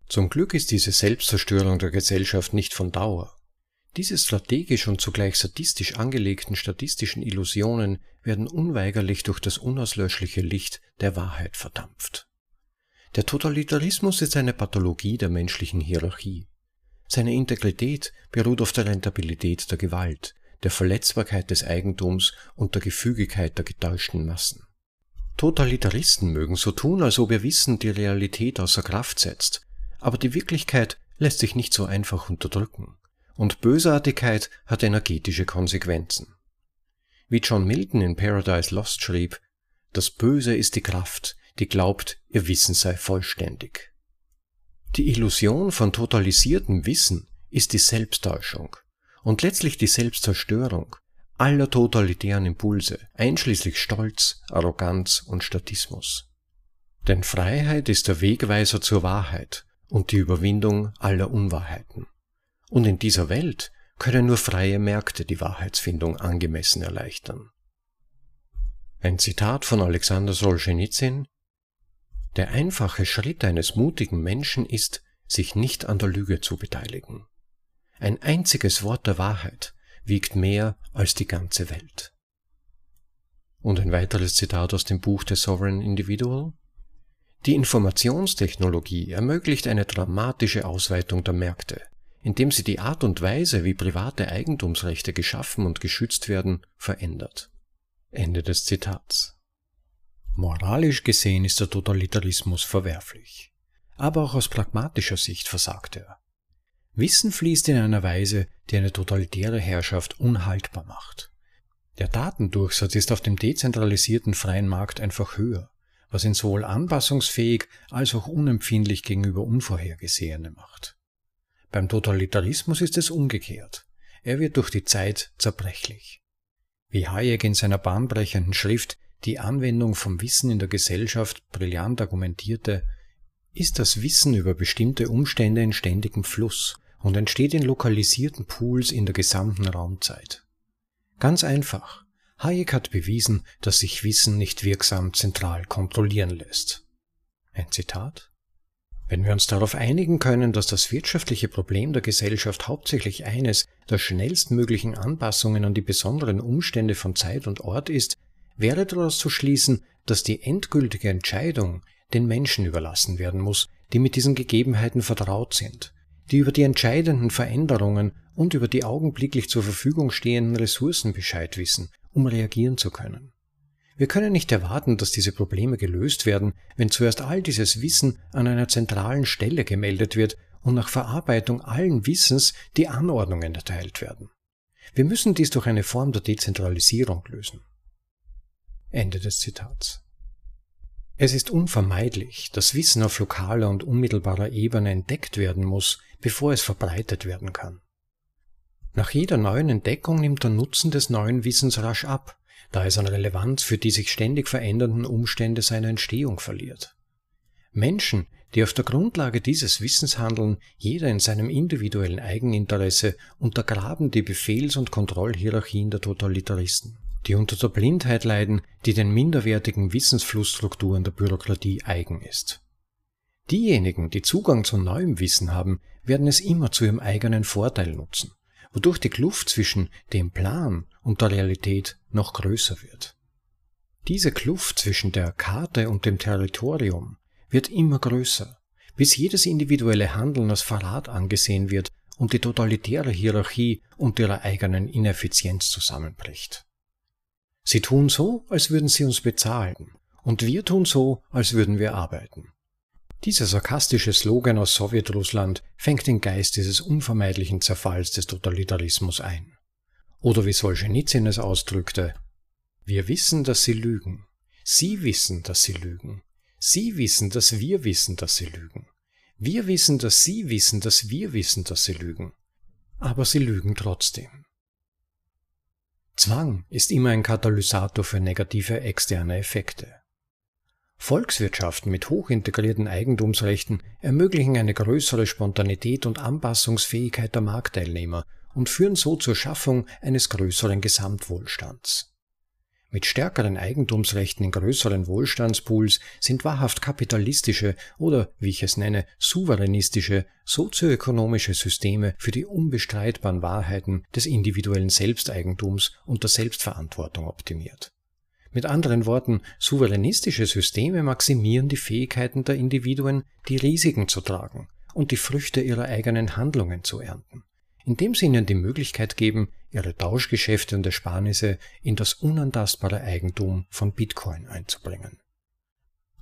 Zum Glück ist diese Selbstzerstörung der Gesellschaft nicht von Dauer. Diese strategisch und zugleich sadistisch angelegten statistischen Illusionen werden unweigerlich durch das unauslöschliche Licht der Wahrheit verdampft. Der Totalitarismus ist eine Pathologie der menschlichen Hierarchie. Seine Integrität beruht auf der Rentabilität der Gewalt, der Verletzbarkeit des Eigentums und der Gefügigkeit der getäuschten Massen. Totalitaristen mögen so tun, als ob ihr Wissen die Realität außer Kraft setzt, aber die Wirklichkeit lässt sich nicht so einfach unterdrücken, und Bösartigkeit hat energetische Konsequenzen. Wie John Milton in Paradise Lost schrieb, das Böse ist die Kraft, die glaubt, ihr Wissen sei vollständig. Die Illusion von totalisiertem Wissen ist die Selbsttäuschung, und letztlich die Selbstzerstörung aller totalitären Impulse, einschließlich Stolz, Arroganz und Statismus. Denn Freiheit ist der Wegweiser zur Wahrheit und die Überwindung aller Unwahrheiten. Und in dieser Welt können nur freie Märkte die Wahrheitsfindung angemessen erleichtern. Ein Zitat von Alexander Solzhenitsyn Der einfache Schritt eines mutigen Menschen ist, sich nicht an der Lüge zu beteiligen. Ein einziges Wort der Wahrheit wiegt mehr als die ganze Welt. Und ein weiteres Zitat aus dem Buch The Sovereign Individual. Die Informationstechnologie ermöglicht eine dramatische Ausweitung der Märkte, indem sie die Art und Weise, wie private Eigentumsrechte geschaffen und geschützt werden, verändert. Ende des Zitats. Moralisch gesehen ist der Totalitarismus verwerflich. Aber auch aus pragmatischer Sicht versagt er. Wissen fließt in einer Weise, die eine totalitäre Herrschaft unhaltbar macht. Der Datendurchsatz ist auf dem dezentralisierten freien Markt einfach höher, was ihn sowohl anpassungsfähig als auch unempfindlich gegenüber Unvorhergesehene macht. Beim Totalitarismus ist es umgekehrt. Er wird durch die Zeit zerbrechlich. Wie Hayek in seiner bahnbrechenden Schrift Die Anwendung vom Wissen in der Gesellschaft brillant argumentierte, ist das Wissen über bestimmte Umstände in ständigem Fluss und entsteht in lokalisierten Pools in der gesamten Raumzeit. Ganz einfach. Hayek hat bewiesen, dass sich Wissen nicht wirksam zentral kontrollieren lässt. Ein Zitat? Wenn wir uns darauf einigen können, dass das wirtschaftliche Problem der Gesellschaft hauptsächlich eines der schnellstmöglichen Anpassungen an die besonderen Umstände von Zeit und Ort ist, wäre daraus zu schließen, dass die endgültige Entscheidung den Menschen überlassen werden muss, die mit diesen Gegebenheiten vertraut sind, die über die entscheidenden Veränderungen und über die augenblicklich zur Verfügung stehenden Ressourcen Bescheid wissen, um reagieren zu können. Wir können nicht erwarten, dass diese Probleme gelöst werden, wenn zuerst all dieses Wissen an einer zentralen Stelle gemeldet wird und nach Verarbeitung allen Wissens die Anordnungen erteilt werden. Wir müssen dies durch eine Form der Dezentralisierung lösen. Ende des Zitats. Es ist unvermeidlich, dass Wissen auf lokaler und unmittelbarer Ebene entdeckt werden muss, bevor es verbreitet werden kann. Nach jeder neuen Entdeckung nimmt der Nutzen des neuen Wissens rasch ab, da es an Relevanz für die sich ständig verändernden Umstände seiner Entstehung verliert. Menschen, die auf der Grundlage dieses Wissens handeln, jeder in seinem individuellen Eigeninteresse, untergraben die Befehls- und Kontrollhierarchien der Totalitaristen, die unter der Blindheit leiden, die den minderwertigen Wissensflussstrukturen der Bürokratie eigen ist. Diejenigen, die Zugang zu neuem Wissen haben, werden es immer zu ihrem eigenen Vorteil nutzen wodurch die Kluft zwischen dem Plan und der Realität noch größer wird. Diese Kluft zwischen der Karte und dem Territorium wird immer größer, bis jedes individuelle Handeln als Verrat angesehen wird und die totalitäre Hierarchie unter ihrer eigenen Ineffizienz zusammenbricht. Sie tun so, als würden sie uns bezahlen, und wir tun so, als würden wir arbeiten. Dieser sarkastische Slogan aus Sowjetrussland fängt den Geist dieses unvermeidlichen Zerfalls des Totalitarismus ein. Oder wie Solzhenitsyn es ausdrückte, wir wissen, dass sie lügen. Sie wissen, dass sie lügen. Sie wissen, dass wir wissen, dass sie lügen. Wir wissen, dass sie wissen, dass wir wissen, dass sie lügen. Aber sie lügen trotzdem. Zwang ist immer ein Katalysator für negative externe Effekte. Volkswirtschaften mit hochintegrierten Eigentumsrechten ermöglichen eine größere Spontanität und Anpassungsfähigkeit der Marktteilnehmer und führen so zur Schaffung eines größeren Gesamtwohlstands. Mit stärkeren Eigentumsrechten in größeren Wohlstandspools sind wahrhaft kapitalistische oder, wie ich es nenne, souveränistische, sozioökonomische Systeme für die unbestreitbaren Wahrheiten des individuellen Selbsteigentums und der Selbstverantwortung optimiert. Mit anderen Worten, souveränistische Systeme maximieren die Fähigkeiten der Individuen, die Risiken zu tragen und die Früchte ihrer eigenen Handlungen zu ernten, indem sie ihnen die Möglichkeit geben, ihre Tauschgeschäfte und Ersparnisse in das unantastbare Eigentum von Bitcoin einzubringen.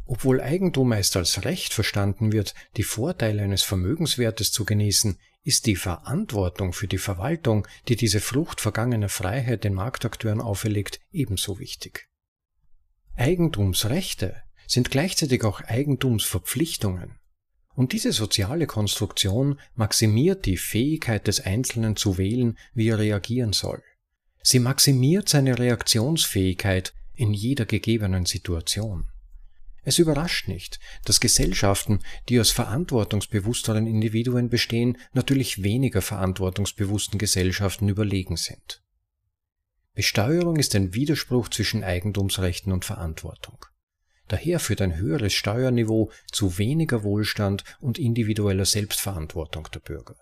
Obwohl Eigentum meist als Recht verstanden wird, die Vorteile eines Vermögenswertes zu genießen, ist die Verantwortung für die Verwaltung, die diese Frucht vergangener Freiheit den Marktakteuren auferlegt, ebenso wichtig. Eigentumsrechte sind gleichzeitig auch Eigentumsverpflichtungen. Und diese soziale Konstruktion maximiert die Fähigkeit des Einzelnen zu wählen, wie er reagieren soll. Sie maximiert seine Reaktionsfähigkeit in jeder gegebenen Situation. Es überrascht nicht, dass Gesellschaften, die aus verantwortungsbewussteren Individuen bestehen, natürlich weniger verantwortungsbewussten Gesellschaften überlegen sind. Besteuerung ist ein Widerspruch zwischen Eigentumsrechten und Verantwortung. Daher führt ein höheres Steuerniveau zu weniger Wohlstand und individueller Selbstverantwortung der Bürger.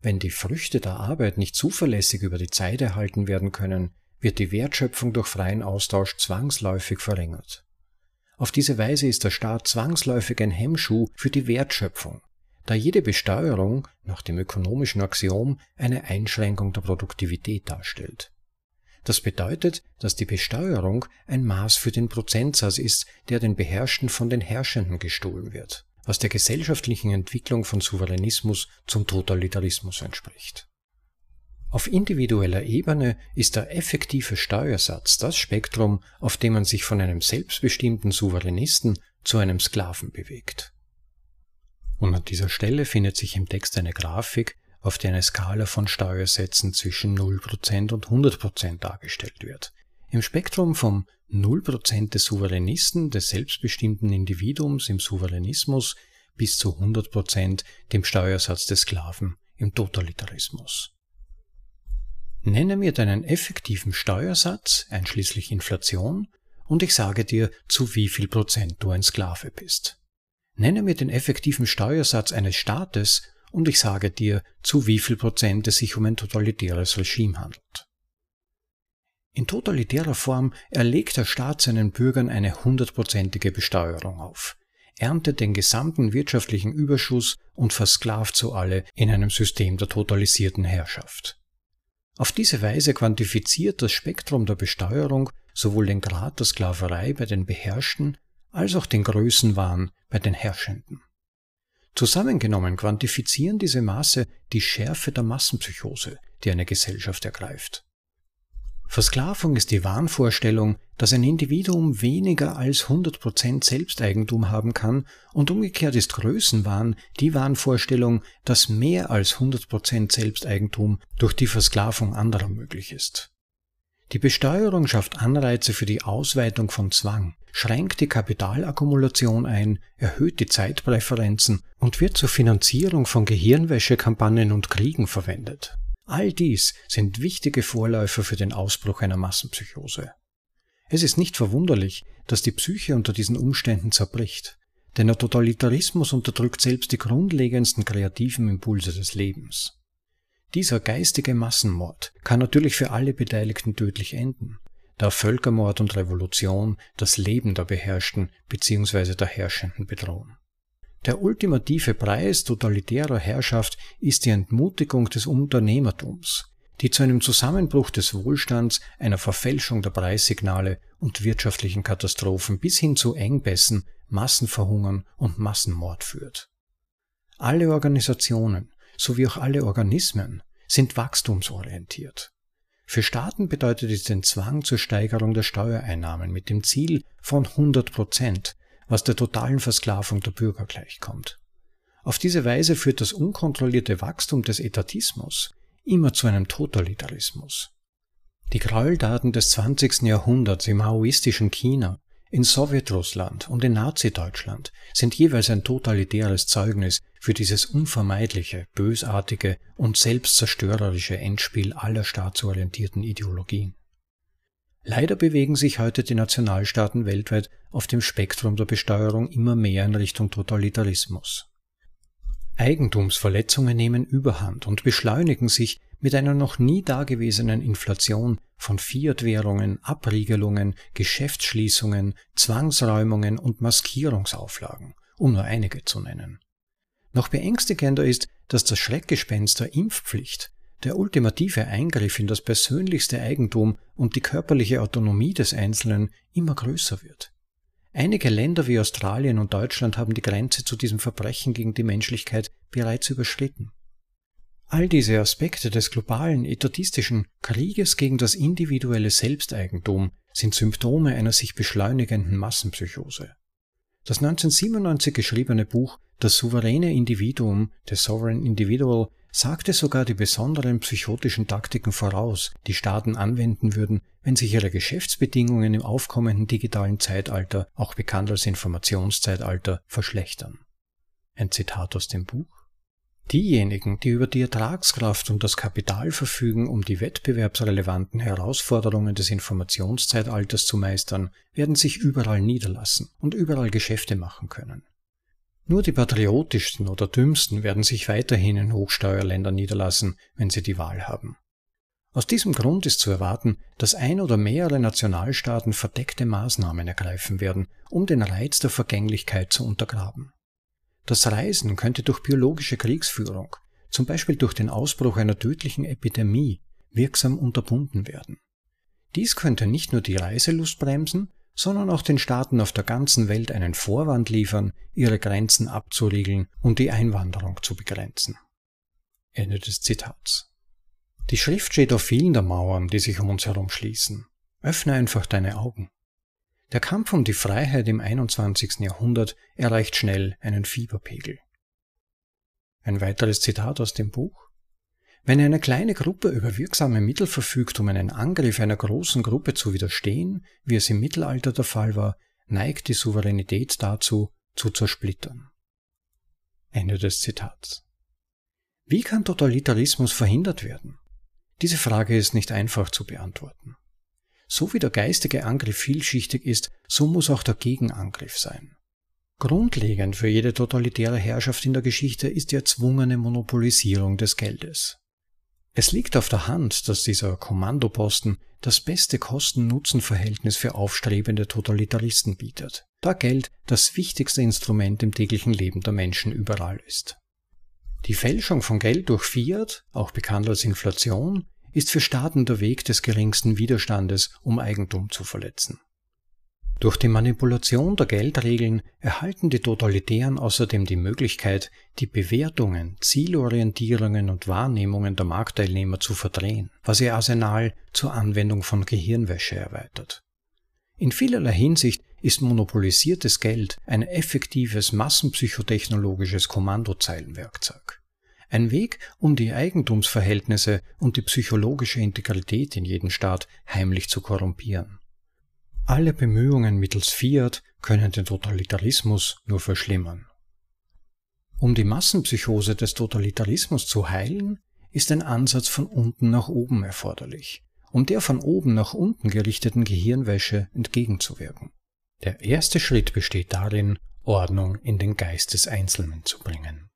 Wenn die Früchte der Arbeit nicht zuverlässig über die Zeit erhalten werden können, wird die Wertschöpfung durch freien Austausch zwangsläufig verringert. Auf diese Weise ist der Staat zwangsläufig ein Hemmschuh für die Wertschöpfung, da jede Besteuerung nach dem ökonomischen Axiom eine Einschränkung der Produktivität darstellt. Das bedeutet, dass die Besteuerung ein Maß für den Prozentsatz ist, der den Beherrschten von den Herrschenden gestohlen wird, was der gesellschaftlichen Entwicklung von Souveränismus zum Totalitarismus entspricht. Auf individueller Ebene ist der effektive Steuersatz das Spektrum, auf dem man sich von einem selbstbestimmten Souveränisten zu einem Sklaven bewegt. Und an dieser Stelle findet sich im Text eine Grafik, auf der eine Skala von Steuersätzen zwischen 0% und 100% dargestellt wird. Im Spektrum vom 0% des Souveränisten, des selbstbestimmten Individuums im Souveränismus bis zu 100% dem Steuersatz des Sklaven im Totalitarismus. Nenne mir deinen effektiven Steuersatz, einschließlich Inflation, und ich sage dir, zu wie viel Prozent du ein Sklave bist. Nenne mir den effektiven Steuersatz eines Staates und ich sage dir, zu wie viel Prozent es sich um ein totalitäres Regime handelt. In totalitärer Form erlegt der Staat seinen Bürgern eine hundertprozentige Besteuerung auf, erntet den gesamten wirtschaftlichen Überschuss und versklavt so alle in einem System der totalisierten Herrschaft. Auf diese Weise quantifiziert das Spektrum der Besteuerung sowohl den Grad der Sklaverei bei den Beherrschten als auch den Größenwahn bei den Herrschenden. Zusammengenommen quantifizieren diese Maße die Schärfe der Massenpsychose, die eine Gesellschaft ergreift. Versklavung ist die Wahnvorstellung, dass ein Individuum weniger als 100% Selbsteigentum haben kann und umgekehrt ist Größenwahn die Wahnvorstellung, dass mehr als 100% Selbsteigentum durch die Versklavung anderer möglich ist. Die Besteuerung schafft Anreize für die Ausweitung von Zwang, schränkt die Kapitalakkumulation ein, erhöht die Zeitpräferenzen und wird zur Finanzierung von Gehirnwäschekampagnen und Kriegen verwendet. All dies sind wichtige Vorläufer für den Ausbruch einer Massenpsychose. Es ist nicht verwunderlich, dass die Psyche unter diesen Umständen zerbricht, denn der Totalitarismus unterdrückt selbst die grundlegendsten kreativen Impulse des Lebens. Dieser geistige Massenmord kann natürlich für alle Beteiligten tödlich enden, da Völkermord und Revolution das Leben der Beherrschten bzw. der Herrschenden bedrohen. Der ultimative Preis totalitärer Herrschaft ist die Entmutigung des Unternehmertums, die zu einem Zusammenbruch des Wohlstands, einer Verfälschung der Preissignale und wirtschaftlichen Katastrophen bis hin zu Engpässen, Massenverhungern und Massenmord führt. Alle Organisationen sowie auch alle Organismen sind wachstumsorientiert. Für Staaten bedeutet es den Zwang zur Steigerung der Steuereinnahmen mit dem Ziel von 100 Prozent, was der totalen Versklavung der Bürger gleichkommt. Auf diese Weise führt das unkontrollierte Wachstum des Etatismus immer zu einem Totalitarismus. Die Gräueltaten des 20. Jahrhunderts im maoistischen China, in Sowjetrussland und in Nazi-Deutschland sind jeweils ein totalitäres Zeugnis für dieses unvermeidliche, bösartige und selbstzerstörerische Endspiel aller staatsorientierten Ideologien. Leider bewegen sich heute die Nationalstaaten weltweit auf dem Spektrum der Besteuerung immer mehr in Richtung Totalitarismus. Eigentumsverletzungen nehmen überhand und beschleunigen sich mit einer noch nie dagewesenen Inflation von Fiat-Währungen, Abriegelungen, Geschäftsschließungen, Zwangsräumungen und Maskierungsauflagen, um nur einige zu nennen. Noch beängstigender ist, dass das Schreckgespenst der Impfpflicht, der ultimative Eingriff in das persönlichste Eigentum und die körperliche Autonomie des Einzelnen immer größer wird. Einige Länder wie Australien und Deutschland haben die Grenze zu diesem Verbrechen gegen die Menschlichkeit bereits überschritten. All diese Aspekte des globalen etatistischen Krieges gegen das individuelle Selbsteigentum sind Symptome einer sich beschleunigenden Massenpsychose. Das 1997 geschriebene Buch Das souveräne Individuum, The Sovereign Individual, sagte sogar die besonderen psychotischen Taktiken voraus, die Staaten anwenden würden, wenn sich ihre Geschäftsbedingungen im aufkommenden digitalen Zeitalter, auch bekannt als Informationszeitalter, verschlechtern. Ein Zitat aus dem Buch. Diejenigen, die über die Ertragskraft und das Kapital verfügen, um die wettbewerbsrelevanten Herausforderungen des Informationszeitalters zu meistern, werden sich überall niederlassen und überall Geschäfte machen können. Nur die patriotischsten oder dümmsten werden sich weiterhin in Hochsteuerländern niederlassen, wenn sie die Wahl haben. Aus diesem Grund ist zu erwarten, dass ein oder mehrere Nationalstaaten verdeckte Maßnahmen ergreifen werden, um den Reiz der Vergänglichkeit zu untergraben. Das Reisen könnte durch biologische Kriegsführung, zum Beispiel durch den Ausbruch einer tödlichen Epidemie, wirksam unterbunden werden. Dies könnte nicht nur die Reiselust bremsen, sondern auch den Staaten auf der ganzen Welt einen Vorwand liefern, ihre Grenzen abzuriegeln und die Einwanderung zu begrenzen. Ende des Zitats. Die Schrift steht auf vielen der Mauern, die sich um uns herum schließen. Öffne einfach deine Augen. Der Kampf um die Freiheit im 21. Jahrhundert erreicht schnell einen Fieberpegel. Ein weiteres Zitat aus dem Buch. Wenn eine kleine Gruppe über wirksame Mittel verfügt, um einen Angriff einer großen Gruppe zu widerstehen, wie es im Mittelalter der Fall war, neigt die Souveränität dazu, zu zersplittern. Ende des Zitats. Wie kann Totalitarismus verhindert werden? Diese Frage ist nicht einfach zu beantworten. So wie der geistige Angriff vielschichtig ist, so muss auch der Gegenangriff sein. Grundlegend für jede totalitäre Herrschaft in der Geschichte ist die erzwungene Monopolisierung des Geldes. Es liegt auf der Hand, dass dieser Kommandoposten das beste Kosten-Nutzen-Verhältnis für aufstrebende Totalitaristen bietet, da Geld das wichtigste Instrument im täglichen Leben der Menschen überall ist. Die Fälschung von Geld durch Fiat, auch bekannt als Inflation, ist für Staaten der Weg des geringsten Widerstandes, um Eigentum zu verletzen. Durch die Manipulation der Geldregeln erhalten die Totalitären außerdem die Möglichkeit, die Bewertungen, Zielorientierungen und Wahrnehmungen der Marktteilnehmer zu verdrehen, was ihr Arsenal zur Anwendung von Gehirnwäsche erweitert. In vielerlei Hinsicht ist monopolisiertes Geld ein effektives massenpsychotechnologisches Kommandozeilenwerkzeug. Ein Weg, um die Eigentumsverhältnisse und die psychologische Integrität in jedem Staat heimlich zu korrumpieren. Alle Bemühungen mittels Fiat können den Totalitarismus nur verschlimmern. Um die Massenpsychose des Totalitarismus zu heilen, ist ein Ansatz von unten nach oben erforderlich, um der von oben nach unten gerichteten Gehirnwäsche entgegenzuwirken. Der erste Schritt besteht darin, Ordnung in den Geist des Einzelnen zu bringen.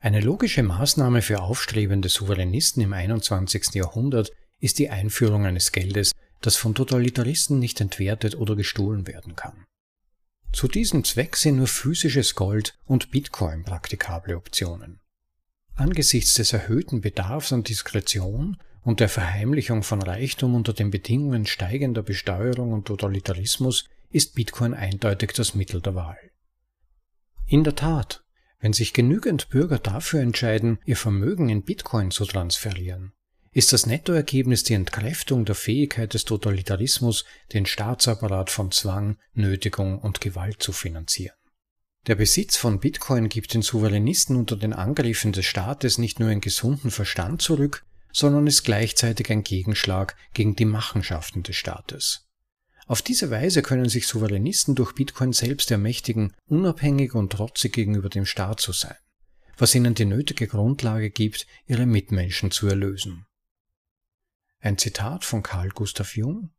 Eine logische Maßnahme für aufstrebende Souveränisten im 21. Jahrhundert ist die Einführung eines Geldes, das von Totalitaristen nicht entwertet oder gestohlen werden kann. Zu diesem Zweck sind nur physisches Gold und Bitcoin praktikable Optionen. Angesichts des erhöhten Bedarfs an Diskretion und der Verheimlichung von Reichtum unter den Bedingungen steigender Besteuerung und Totalitarismus ist Bitcoin eindeutig das Mittel der Wahl. In der Tat, wenn sich genügend Bürger dafür entscheiden, ihr Vermögen in Bitcoin zu transferieren, ist das Nettoergebnis die Entkräftung der Fähigkeit des Totalitarismus, den Staatsapparat von Zwang, Nötigung und Gewalt zu finanzieren. Der Besitz von Bitcoin gibt den Souveränisten unter den Angriffen des Staates nicht nur einen gesunden Verstand zurück, sondern ist gleichzeitig ein Gegenschlag gegen die Machenschaften des Staates. Auf diese Weise können sich Souveränisten durch Bitcoin selbst ermächtigen, unabhängig und trotzig gegenüber dem Staat zu sein, was ihnen die nötige Grundlage gibt, ihre Mitmenschen zu erlösen. Ein Zitat von Carl Gustav Jung.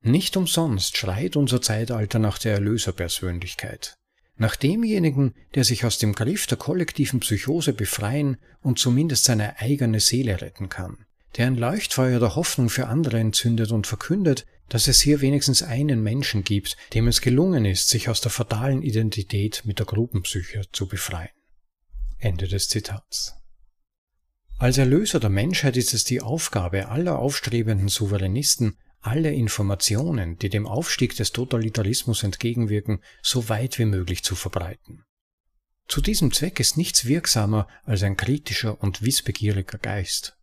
Nicht umsonst schreit unser Zeitalter nach der Erlöserpersönlichkeit, nach demjenigen, der sich aus dem Griff der kollektiven Psychose befreien und zumindest seine eigene Seele retten kann, der ein Leuchtfeuer der Hoffnung für andere entzündet und verkündet, dass es hier wenigstens einen Menschen gibt, dem es gelungen ist, sich aus der fatalen Identität mit der Gruppenpsyche zu befreien. Ende des Zitats. Als Erlöser der Menschheit ist es die Aufgabe aller aufstrebenden Souveränisten, alle Informationen, die dem Aufstieg des Totalitarismus entgegenwirken, so weit wie möglich zu verbreiten. Zu diesem Zweck ist nichts wirksamer als ein kritischer und wissbegieriger Geist.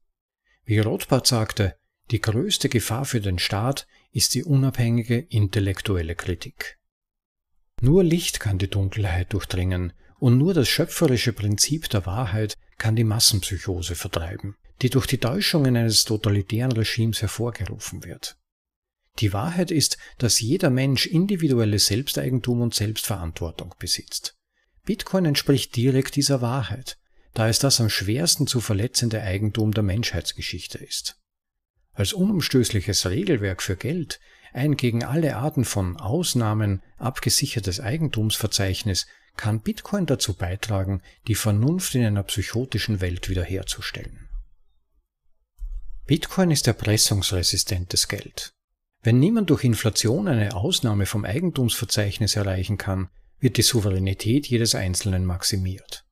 Wie Rothbard sagte, die größte Gefahr für den Staat ist die unabhängige intellektuelle Kritik. Nur Licht kann die Dunkelheit durchdringen, und nur das schöpferische Prinzip der Wahrheit kann die Massenpsychose vertreiben, die durch die Täuschungen eines totalitären Regimes hervorgerufen wird. Die Wahrheit ist, dass jeder Mensch individuelles Selbsteigentum und Selbstverantwortung besitzt. Bitcoin entspricht direkt dieser Wahrheit, da es das am schwersten zu verletzende Eigentum der Menschheitsgeschichte ist. Als unumstößliches Regelwerk für Geld, ein gegen alle Arten von Ausnahmen abgesichertes Eigentumsverzeichnis kann Bitcoin dazu beitragen, die Vernunft in einer psychotischen Welt wiederherzustellen. Bitcoin ist erpressungsresistentes Geld. Wenn niemand durch Inflation eine Ausnahme vom Eigentumsverzeichnis erreichen kann, wird die Souveränität jedes Einzelnen maximiert.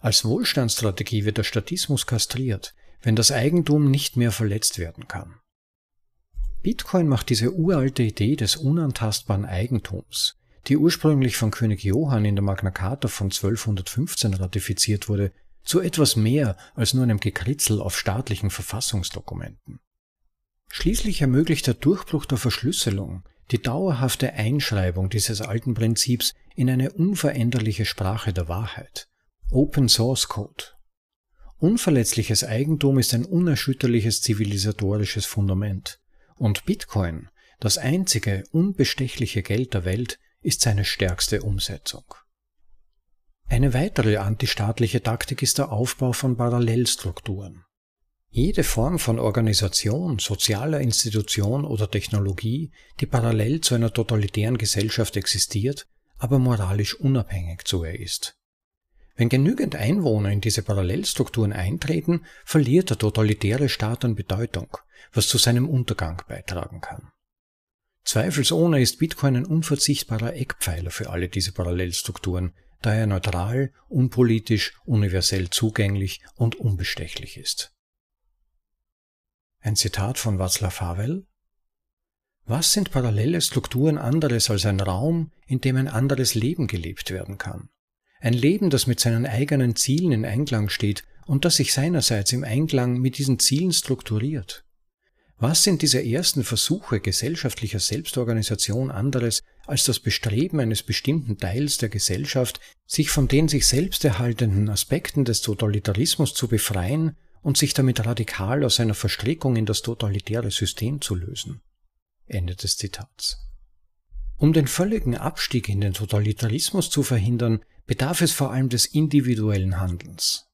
Als Wohlstandsstrategie wird der Statismus kastriert, wenn das Eigentum nicht mehr verletzt werden kann. Bitcoin macht diese uralte Idee des unantastbaren Eigentums, die ursprünglich von König Johann in der Magna Carta von 1215 ratifiziert wurde, zu etwas mehr als nur einem Gekritzel auf staatlichen Verfassungsdokumenten. Schließlich ermöglicht der Durchbruch der Verschlüsselung die dauerhafte Einschreibung dieses alten Prinzips in eine unveränderliche Sprache der Wahrheit. Open Source Code. Unverletzliches Eigentum ist ein unerschütterliches zivilisatorisches Fundament. Und Bitcoin, das einzige unbestechliche Geld der Welt, ist seine stärkste Umsetzung. Eine weitere antistaatliche Taktik ist der Aufbau von Parallelstrukturen. Jede Form von Organisation, sozialer Institution oder Technologie, die parallel zu einer totalitären Gesellschaft existiert, aber moralisch unabhängig zu ihr ist. Wenn genügend Einwohner in diese Parallelstrukturen eintreten, verliert der totalitäre Staat an Bedeutung, was zu seinem Untergang beitragen kann. Zweifelsohne ist Bitcoin ein unverzichtbarer Eckpfeiler für alle diese Parallelstrukturen, da er neutral, unpolitisch, universell zugänglich und unbestechlich ist. Ein Zitat von Václav Havel Was sind parallele Strukturen anderes als ein Raum, in dem ein anderes Leben gelebt werden kann? Ein Leben, das mit seinen eigenen Zielen in Einklang steht und das sich seinerseits im Einklang mit diesen Zielen strukturiert. Was sind diese ersten Versuche gesellschaftlicher Selbstorganisation anderes als das Bestreben eines bestimmten Teils der Gesellschaft, sich von den sich selbst erhaltenden Aspekten des Totalitarismus zu befreien und sich damit radikal aus einer Verstrickung in das totalitäre System zu lösen? Ende des Zitats. Um den völligen Abstieg in den Totalitarismus zu verhindern, bedarf es vor allem des individuellen Handelns.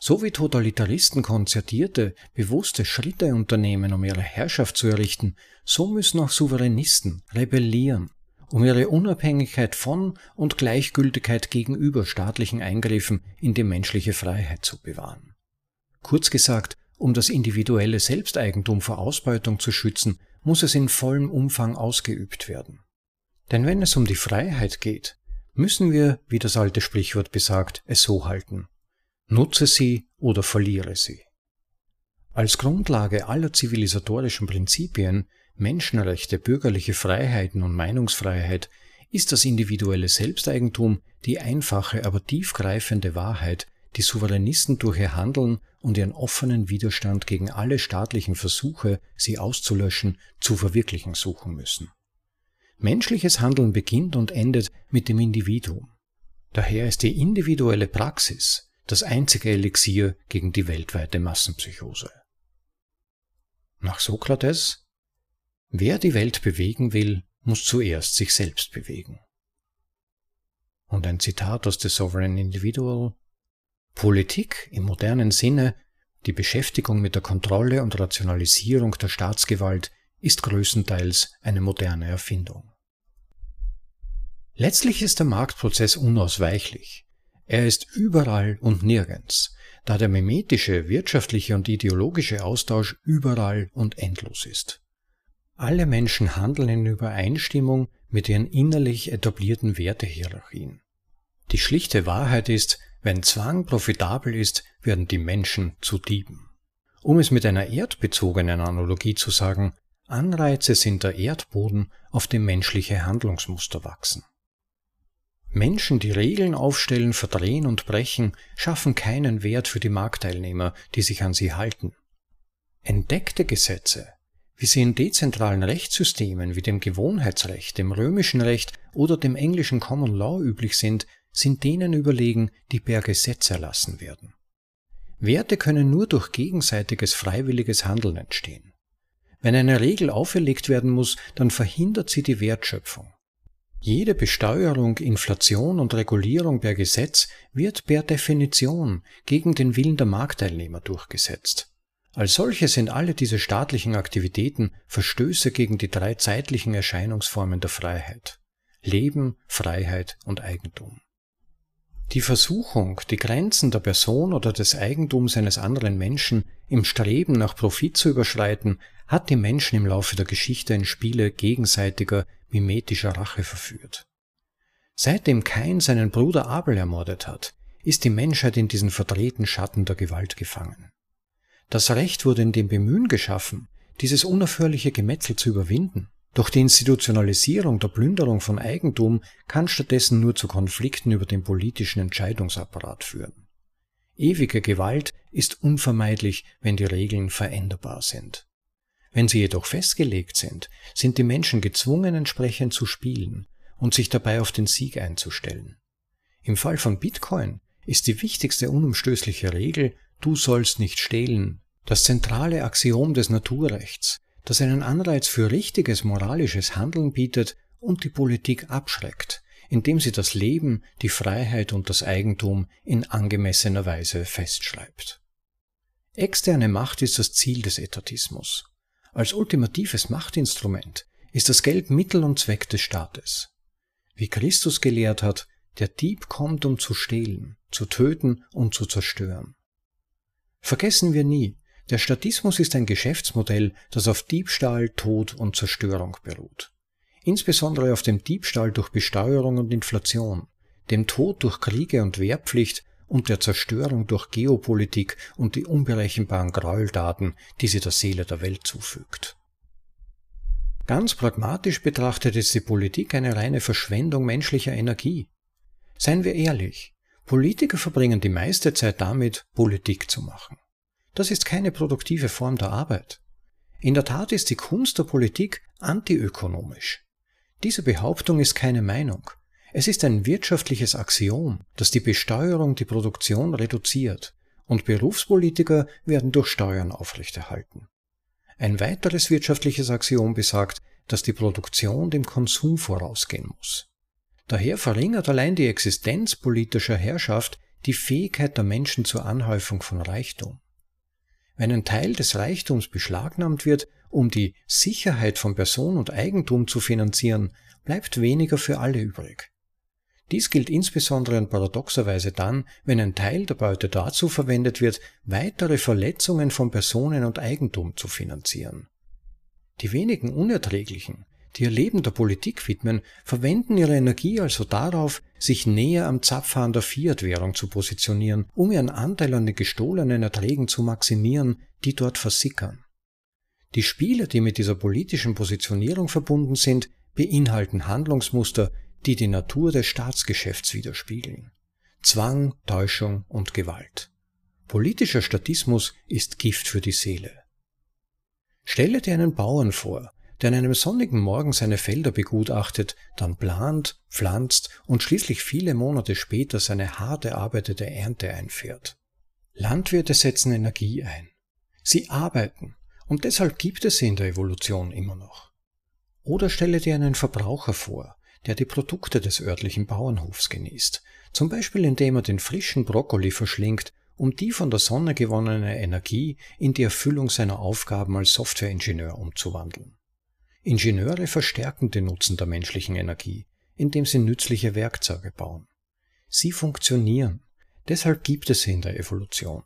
So wie Totalitaristen konzertierte, bewusste Schritte unternehmen, um ihre Herrschaft zu errichten, so müssen auch Souveränisten rebellieren, um ihre Unabhängigkeit von und Gleichgültigkeit gegenüber staatlichen Eingriffen in die menschliche Freiheit zu bewahren. Kurz gesagt, um das individuelle Selbsteigentum vor Ausbeutung zu schützen, muss es in vollem Umfang ausgeübt werden. Denn wenn es um die Freiheit geht, müssen wir, wie das alte Sprichwort besagt, es so halten. Nutze sie oder verliere sie. Als Grundlage aller zivilisatorischen Prinzipien, Menschenrechte, bürgerliche Freiheiten und Meinungsfreiheit ist das individuelle Selbsteigentum die einfache, aber tiefgreifende Wahrheit, die Souveränisten durch ihr Handeln und ihren offenen Widerstand gegen alle staatlichen Versuche, sie auszulöschen, zu verwirklichen suchen müssen. Menschliches Handeln beginnt und endet mit dem Individuum. Daher ist die individuelle Praxis das einzige Elixier gegen die weltweite Massenpsychose. Nach Sokrates, wer die Welt bewegen will, muss zuerst sich selbst bewegen. Und ein Zitat aus The Sovereign Individual. Politik im modernen Sinne, die Beschäftigung mit der Kontrolle und Rationalisierung der Staatsgewalt ist größtenteils eine moderne Erfindung. Letztlich ist der Marktprozess unausweichlich. Er ist überall und nirgends, da der mimetische, wirtschaftliche und ideologische Austausch überall und endlos ist. Alle Menschen handeln in Übereinstimmung mit ihren innerlich etablierten Wertehierarchien. Die schlichte Wahrheit ist, wenn Zwang profitabel ist, werden die Menschen zu Dieben. Um es mit einer erdbezogenen Analogie zu sagen, Anreize sind der Erdboden, auf dem menschliche Handlungsmuster wachsen. Menschen, die Regeln aufstellen, verdrehen und brechen, schaffen keinen Wert für die Marktteilnehmer, die sich an sie halten. Entdeckte Gesetze, wie sie in dezentralen Rechtssystemen wie dem Gewohnheitsrecht, dem römischen Recht oder dem englischen Common Law üblich sind, sind denen überlegen, die per Gesetz erlassen werden. Werte können nur durch gegenseitiges freiwilliges Handeln entstehen. Wenn eine Regel auferlegt werden muss, dann verhindert sie die Wertschöpfung. Jede Besteuerung, Inflation und Regulierung per Gesetz wird per Definition gegen den Willen der Marktteilnehmer durchgesetzt. Als solche sind alle diese staatlichen Aktivitäten Verstöße gegen die drei zeitlichen Erscheinungsformen der Freiheit Leben, Freiheit und Eigentum. Die Versuchung, die Grenzen der Person oder des Eigentums eines anderen Menschen im Streben nach Profit zu überschreiten, hat die Menschen im Laufe der Geschichte in Spiele gegenseitiger mimetischer Rache verführt. Seitdem Kain seinen Bruder Abel ermordet hat, ist die Menschheit in diesen verdrehten Schatten der Gewalt gefangen. Das Recht wurde in dem Bemühen geschaffen, dieses unaufhörliche Gemetzel zu überwinden. Doch die Institutionalisierung der Plünderung von Eigentum kann stattdessen nur zu Konflikten über den politischen Entscheidungsapparat führen. Ewige Gewalt ist unvermeidlich, wenn die Regeln veränderbar sind. Wenn sie jedoch festgelegt sind, sind die Menschen gezwungen, entsprechend zu spielen und sich dabei auf den Sieg einzustellen. Im Fall von Bitcoin ist die wichtigste unumstößliche Regel, du sollst nicht stehlen, das zentrale Axiom des Naturrechts, das einen Anreiz für richtiges moralisches Handeln bietet und die Politik abschreckt, indem sie das Leben, die Freiheit und das Eigentum in angemessener Weise festschreibt. Externe Macht ist das Ziel des Etatismus. Als ultimatives Machtinstrument ist das Geld Mittel und Zweck des Staates. Wie Christus gelehrt hat, der Dieb kommt, um zu stehlen, zu töten und zu zerstören. Vergessen wir nie, der Statismus ist ein Geschäftsmodell, das auf Diebstahl, Tod und Zerstörung beruht. Insbesondere auf dem Diebstahl durch Besteuerung und Inflation, dem Tod durch Kriege und Wehrpflicht und der Zerstörung durch Geopolitik und die unberechenbaren Gräueldaten, die sie der Seele der Welt zufügt. Ganz pragmatisch betrachtet ist die Politik eine reine Verschwendung menschlicher Energie. Seien wir ehrlich, Politiker verbringen die meiste Zeit damit, Politik zu machen. Das ist keine produktive Form der Arbeit. In der Tat ist die Kunst der Politik antiökonomisch. Diese Behauptung ist keine Meinung. Es ist ein wirtschaftliches Axiom, dass die Besteuerung die Produktion reduziert und Berufspolitiker werden durch Steuern aufrechterhalten. Ein weiteres wirtschaftliches Axiom besagt, dass die Produktion dem Konsum vorausgehen muss. Daher verringert allein die Existenz politischer Herrschaft die Fähigkeit der Menschen zur Anhäufung von Reichtum. Wenn ein Teil des Reichtums beschlagnahmt wird, um die Sicherheit von Person und Eigentum zu finanzieren, bleibt weniger für alle übrig. Dies gilt insbesondere und paradoxerweise dann, wenn ein Teil der Beute dazu verwendet wird, weitere Verletzungen von Personen und Eigentum zu finanzieren. Die wenigen Unerträglichen, die ihr Leben der Politik widmen, verwenden ihre Energie also darauf, sich näher am Zapfhahn der Fiat-Währung zu positionieren, um ihren Anteil an den gestohlenen Erträgen zu maximieren, die dort versickern. Die Spiele, die mit dieser politischen Positionierung verbunden sind, beinhalten Handlungsmuster, die die Natur des Staatsgeschäfts widerspiegeln. Zwang, Täuschung und Gewalt. Politischer Statismus ist Gift für die Seele. Stelle dir einen Bauern vor, der an einem sonnigen Morgen seine Felder begutachtet, dann plant, pflanzt und schließlich viele Monate später seine hart erarbeitete Ernte einfährt. Landwirte setzen Energie ein. Sie arbeiten und deshalb gibt es sie in der Evolution immer noch. Oder stelle dir einen Verbraucher vor, der die Produkte des örtlichen Bauernhofs genießt, zum Beispiel indem er den frischen Brokkoli verschlingt, um die von der Sonne gewonnene Energie in die Erfüllung seiner Aufgaben als Softwareingenieur umzuwandeln. Ingenieure verstärken den Nutzen der menschlichen Energie, indem sie nützliche Werkzeuge bauen. Sie funktionieren, deshalb gibt es sie in der Evolution.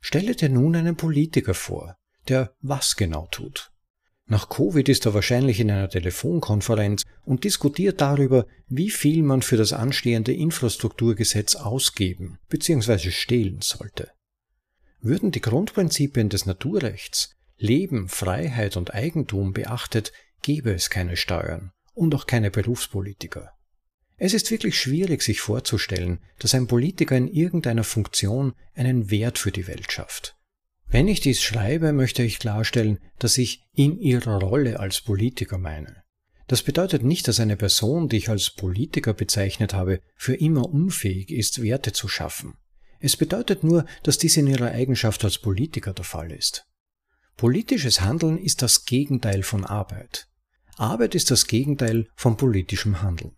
Stelle dir nun einen Politiker vor, der was genau tut. Nach Covid ist er wahrscheinlich in einer Telefonkonferenz und diskutiert darüber, wie viel man für das anstehende Infrastrukturgesetz ausgeben bzw. stehlen sollte. Würden die Grundprinzipien des Naturrechts Leben, Freiheit und Eigentum beachtet, gäbe es keine Steuern und auch keine Berufspolitiker. Es ist wirklich schwierig sich vorzustellen, dass ein Politiker in irgendeiner Funktion einen Wert für die Welt schafft. Wenn ich dies schreibe, möchte ich klarstellen, dass ich in ihrer Rolle als Politiker meine. Das bedeutet nicht, dass eine Person, die ich als Politiker bezeichnet habe, für immer unfähig ist, Werte zu schaffen. Es bedeutet nur, dass dies in ihrer Eigenschaft als Politiker der Fall ist. Politisches Handeln ist das Gegenteil von Arbeit. Arbeit ist das Gegenteil von politischem Handeln.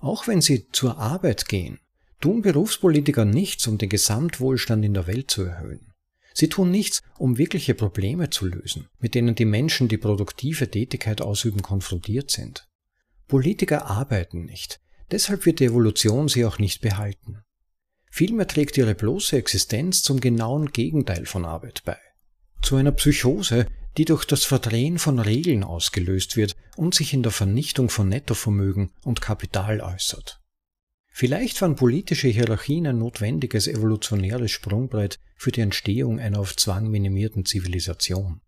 Auch wenn Sie zur Arbeit gehen, tun Berufspolitiker nichts, um den Gesamtwohlstand in der Welt zu erhöhen. Sie tun nichts, um wirkliche Probleme zu lösen, mit denen die Menschen, die produktive Tätigkeit ausüben, konfrontiert sind. Politiker arbeiten nicht, Deshalb wird die Evolution sie auch nicht behalten. Vielmehr trägt ihre bloße Existenz zum genauen Gegenteil von Arbeit bei. Zu einer Psychose, die durch das Verdrehen von Regeln ausgelöst wird und sich in der Vernichtung von Nettovermögen und Kapital äußert. Vielleicht waren politische Hierarchien ein notwendiges evolutionäres Sprungbrett für die Entstehung einer auf Zwang minimierten Zivilisation.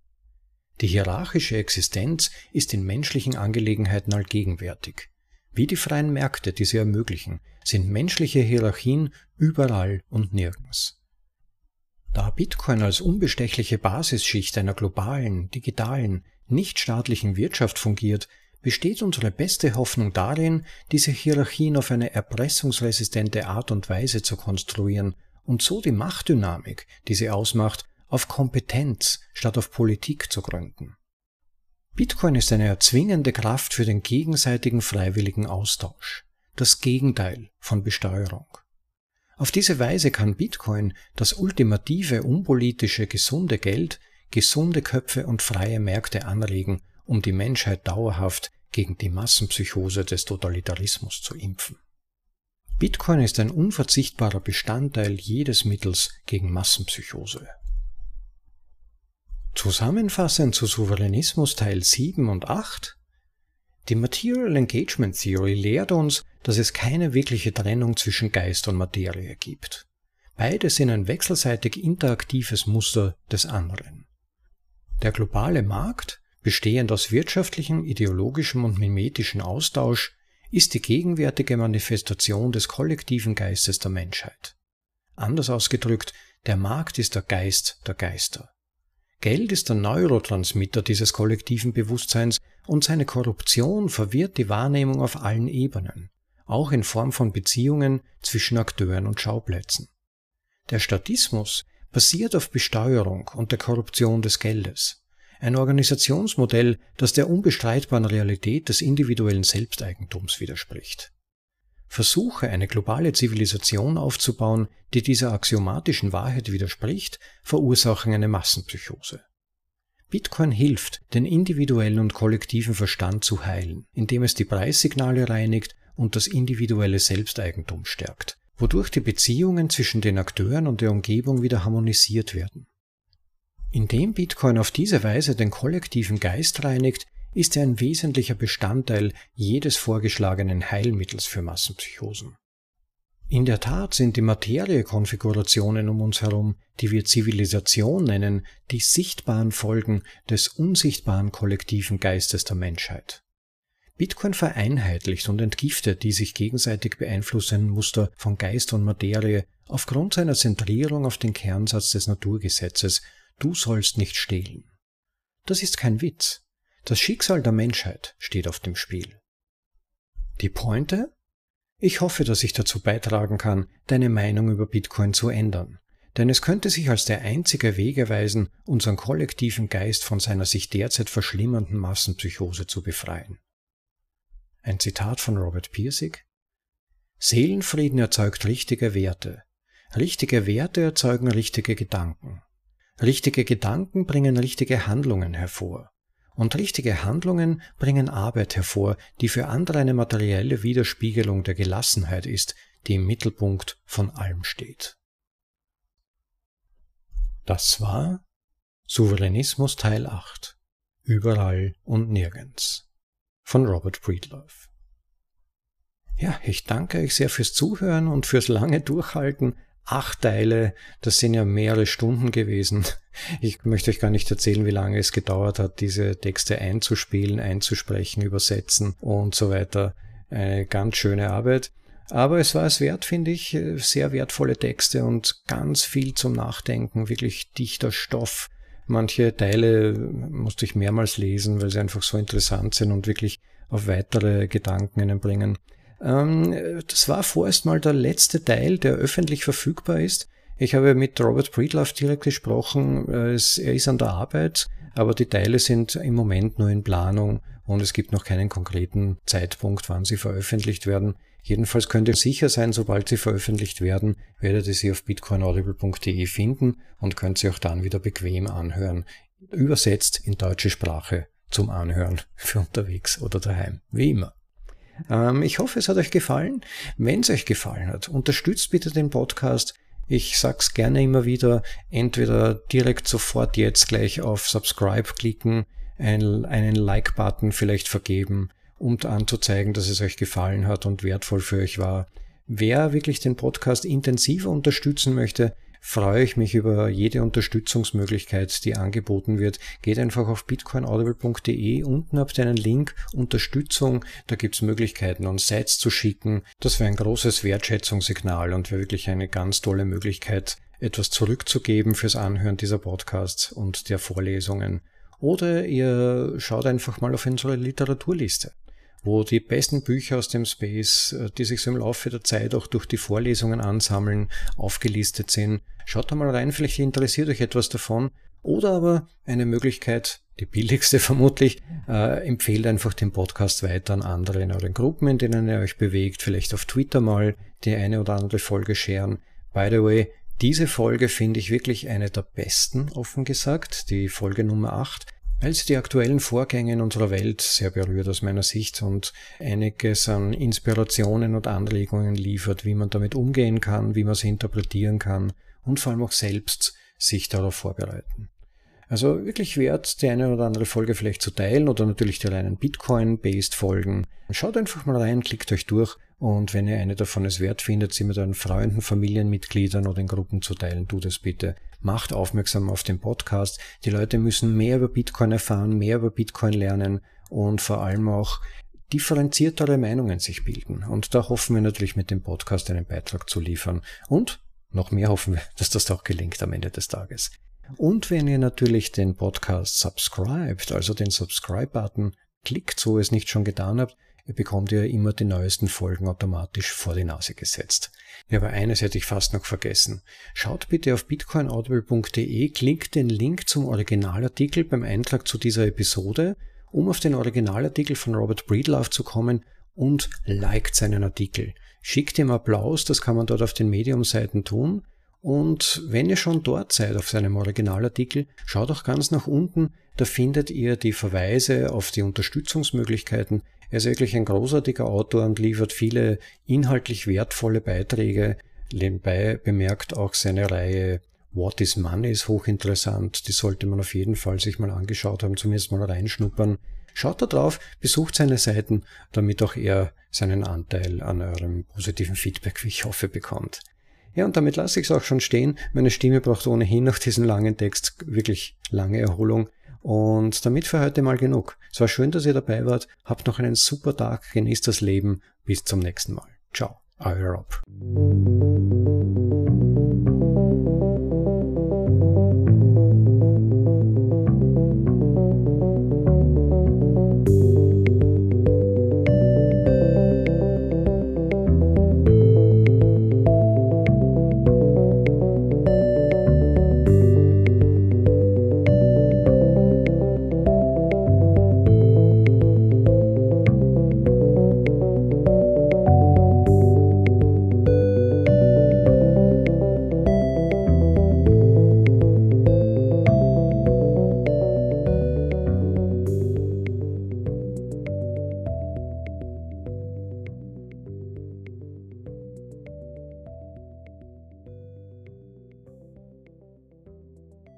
Die hierarchische Existenz ist in menschlichen Angelegenheiten allgegenwärtig. Wie die freien Märkte, die sie ermöglichen, sind menschliche Hierarchien überall und nirgends. Da Bitcoin als unbestechliche Basisschicht einer globalen, digitalen, nichtstaatlichen Wirtschaft fungiert, besteht unsere beste Hoffnung darin, diese Hierarchien auf eine erpressungsresistente Art und Weise zu konstruieren und so die Machtdynamik, die sie ausmacht, auf Kompetenz statt auf Politik zu gründen. Bitcoin ist eine erzwingende Kraft für den gegenseitigen freiwilligen Austausch, das Gegenteil von Besteuerung. Auf diese Weise kann Bitcoin, das ultimative unpolitische gesunde Geld, gesunde Köpfe und freie Märkte anregen, um die Menschheit dauerhaft gegen die Massenpsychose des Totalitarismus zu impfen. Bitcoin ist ein unverzichtbarer Bestandteil jedes Mittels gegen Massenpsychose. Zusammenfassend zu Souveränismus Teil 7 und 8 Die Material Engagement Theory lehrt uns, dass es keine wirkliche Trennung zwischen Geist und Materie gibt. Beide sind ein wechselseitig interaktives Muster des anderen. Der globale Markt, bestehend aus wirtschaftlichem, ideologischem und mimetischem Austausch, ist die gegenwärtige Manifestation des kollektiven Geistes der Menschheit. Anders ausgedrückt, der Markt ist der Geist der Geister. Geld ist der Neurotransmitter dieses kollektiven Bewusstseins und seine Korruption verwirrt die Wahrnehmung auf allen Ebenen, auch in Form von Beziehungen zwischen Akteuren und Schauplätzen. Der Statismus basiert auf Besteuerung und der Korruption des Geldes. Ein Organisationsmodell, das der unbestreitbaren Realität des individuellen Selbsteigentums widerspricht. Versuche, eine globale Zivilisation aufzubauen, die dieser axiomatischen Wahrheit widerspricht, verursachen eine Massenpsychose. Bitcoin hilft, den individuellen und kollektiven Verstand zu heilen, indem es die Preissignale reinigt und das individuelle Selbsteigentum stärkt, wodurch die Beziehungen zwischen den Akteuren und der Umgebung wieder harmonisiert werden. Indem Bitcoin auf diese Weise den kollektiven Geist reinigt, ist er ein wesentlicher Bestandteil jedes vorgeschlagenen Heilmittels für Massenpsychosen. In der Tat sind die Materiekonfigurationen um uns herum, die wir Zivilisation nennen, die sichtbaren Folgen des unsichtbaren kollektiven Geistes der Menschheit. Bitcoin vereinheitlicht und entgiftet die sich gegenseitig beeinflussenden Muster von Geist und Materie aufgrund seiner Zentrierung auf den Kernsatz des Naturgesetzes, du sollst nicht stehlen. Das ist kein Witz. Das Schicksal der Menschheit steht auf dem Spiel. Die Pointe? Ich hoffe, dass ich dazu beitragen kann, deine Meinung über Bitcoin zu ändern, denn es könnte sich als der einzige Weg erweisen, unseren kollektiven Geist von seiner sich derzeit verschlimmernden Massenpsychose zu befreien. Ein Zitat von Robert Pirsig Seelenfrieden erzeugt richtige Werte. Richtige Werte erzeugen richtige Gedanken. Richtige Gedanken bringen richtige Handlungen hervor. Und richtige Handlungen bringen Arbeit hervor, die für andere eine materielle Widerspiegelung der Gelassenheit ist, die im Mittelpunkt von allem steht. Das war Souveränismus Teil 8 Überall und nirgends von Robert Breedlove. Ja, ich danke euch sehr fürs Zuhören und fürs lange Durchhalten acht Teile, das sind ja mehrere Stunden gewesen. Ich möchte euch gar nicht erzählen, wie lange es gedauert hat, diese Texte einzuspielen, einzusprechen, übersetzen und so weiter. Eine ganz schöne Arbeit. Aber es war es wert, finde ich, sehr wertvolle Texte und ganz viel zum Nachdenken, wirklich dichter Stoff. Manche Teile musste ich mehrmals lesen, weil sie einfach so interessant sind und wirklich auf weitere Gedanken einen bringen. Ähm, das war vorerst mal der letzte Teil, der öffentlich verfügbar ist. Ich habe mit Robert Breedlove direkt gesprochen. Er ist an der Arbeit, aber die Teile sind im Moment nur in Planung und es gibt noch keinen konkreten Zeitpunkt, wann sie veröffentlicht werden. Jedenfalls könnt ihr sicher sein, sobald sie veröffentlicht werden, werdet ihr sie auf bitcoinaudible.de finden und könnt sie auch dann wieder bequem anhören. Übersetzt in deutsche Sprache zum Anhören für unterwegs oder daheim, wie immer. Ähm, ich hoffe, es hat euch gefallen. Wenn es euch gefallen hat, unterstützt bitte den Podcast. Ich sag's gerne immer wieder, entweder direkt sofort jetzt gleich auf Subscribe klicken, einen Like-Button vielleicht vergeben, um anzuzeigen, dass es euch gefallen hat und wertvoll für euch war. Wer wirklich den Podcast intensiver unterstützen möchte, freue ich mich über jede Unterstützungsmöglichkeit, die angeboten wird. Geht einfach auf bitcoinaudible.de. Unten habt ihr einen Link Unterstützung. Da gibt es Möglichkeiten, uns Sites zu schicken. Das wäre ein großes Wertschätzungssignal und wäre wirklich eine ganz tolle Möglichkeit, etwas zurückzugeben fürs Anhören dieser Podcasts und der Vorlesungen. Oder ihr schaut einfach mal auf unsere Literaturliste wo die besten Bücher aus dem Space, äh, die sich so im Laufe der Zeit auch durch die Vorlesungen ansammeln, aufgelistet sind. Schaut da mal rein, vielleicht interessiert euch etwas davon. Oder aber eine Möglichkeit, die billigste vermutlich, äh, empfehlt einfach den Podcast weiter an andere in euren Gruppen, in denen ihr euch bewegt, vielleicht auf Twitter mal die eine oder andere Folge scheren. By the way, diese Folge finde ich wirklich eine der besten, offen gesagt, die Folge Nummer 8 weil sie die aktuellen Vorgänge in unserer Welt sehr berührt aus meiner Sicht und einiges an Inspirationen und Anregungen liefert, wie man damit umgehen kann, wie man sie interpretieren kann und vor allem auch selbst sich darauf vorbereiten. Also wirklich wert, die eine oder andere Folge vielleicht zu teilen oder natürlich die reinen Bitcoin-based Folgen. Schaut einfach mal rein, klickt euch durch und wenn ihr eine davon es wert findet, sie mit euren Freunden, Familienmitgliedern oder in Gruppen zu teilen, tut es bitte. Macht aufmerksam auf den Podcast. Die Leute müssen mehr über Bitcoin erfahren, mehr über Bitcoin lernen und vor allem auch differenziertere Meinungen sich bilden. Und da hoffen wir natürlich mit dem Podcast einen Beitrag zu liefern. Und noch mehr hoffen wir, dass das auch gelingt am Ende des Tages. Und wenn ihr natürlich den Podcast subscribt, also den Subscribe-Button klickt, so ihr es nicht schon getan habt, ihr bekommt ja immer die neuesten Folgen automatisch vor die Nase gesetzt. Ja, aber eines hätte ich fast noch vergessen. Schaut bitte auf bitcoinaudible.de, klickt den Link zum Originalartikel beim Eintrag zu dieser Episode, um auf den Originalartikel von Robert Breedlove zu kommen und liked seinen Artikel. Schickt ihm Applaus, das kann man dort auf den Medium-Seiten tun. Und wenn ihr schon dort seid auf seinem Originalartikel, schaut auch ganz nach unten, da findet ihr die Verweise auf die Unterstützungsmöglichkeiten. Er ist wirklich ein großartiger Autor und liefert viele inhaltlich wertvolle Beiträge. Nebenbei bemerkt auch seine Reihe What is Money ist hochinteressant. Die sollte man auf jeden Fall sich mal angeschaut haben, zumindest mal reinschnuppern. Schaut da drauf, besucht seine Seiten, damit auch er seinen Anteil an eurem positiven Feedback, wie ich hoffe, bekommt. Ja, und damit lasse ich es auch schon stehen. Meine Stimme braucht ohnehin nach diesem langen Text wirklich lange Erholung. Und damit für heute mal genug. Es war schön, dass ihr dabei wart. Habt noch einen super Tag, genießt das Leben. Bis zum nächsten Mal. Ciao, euer Rob.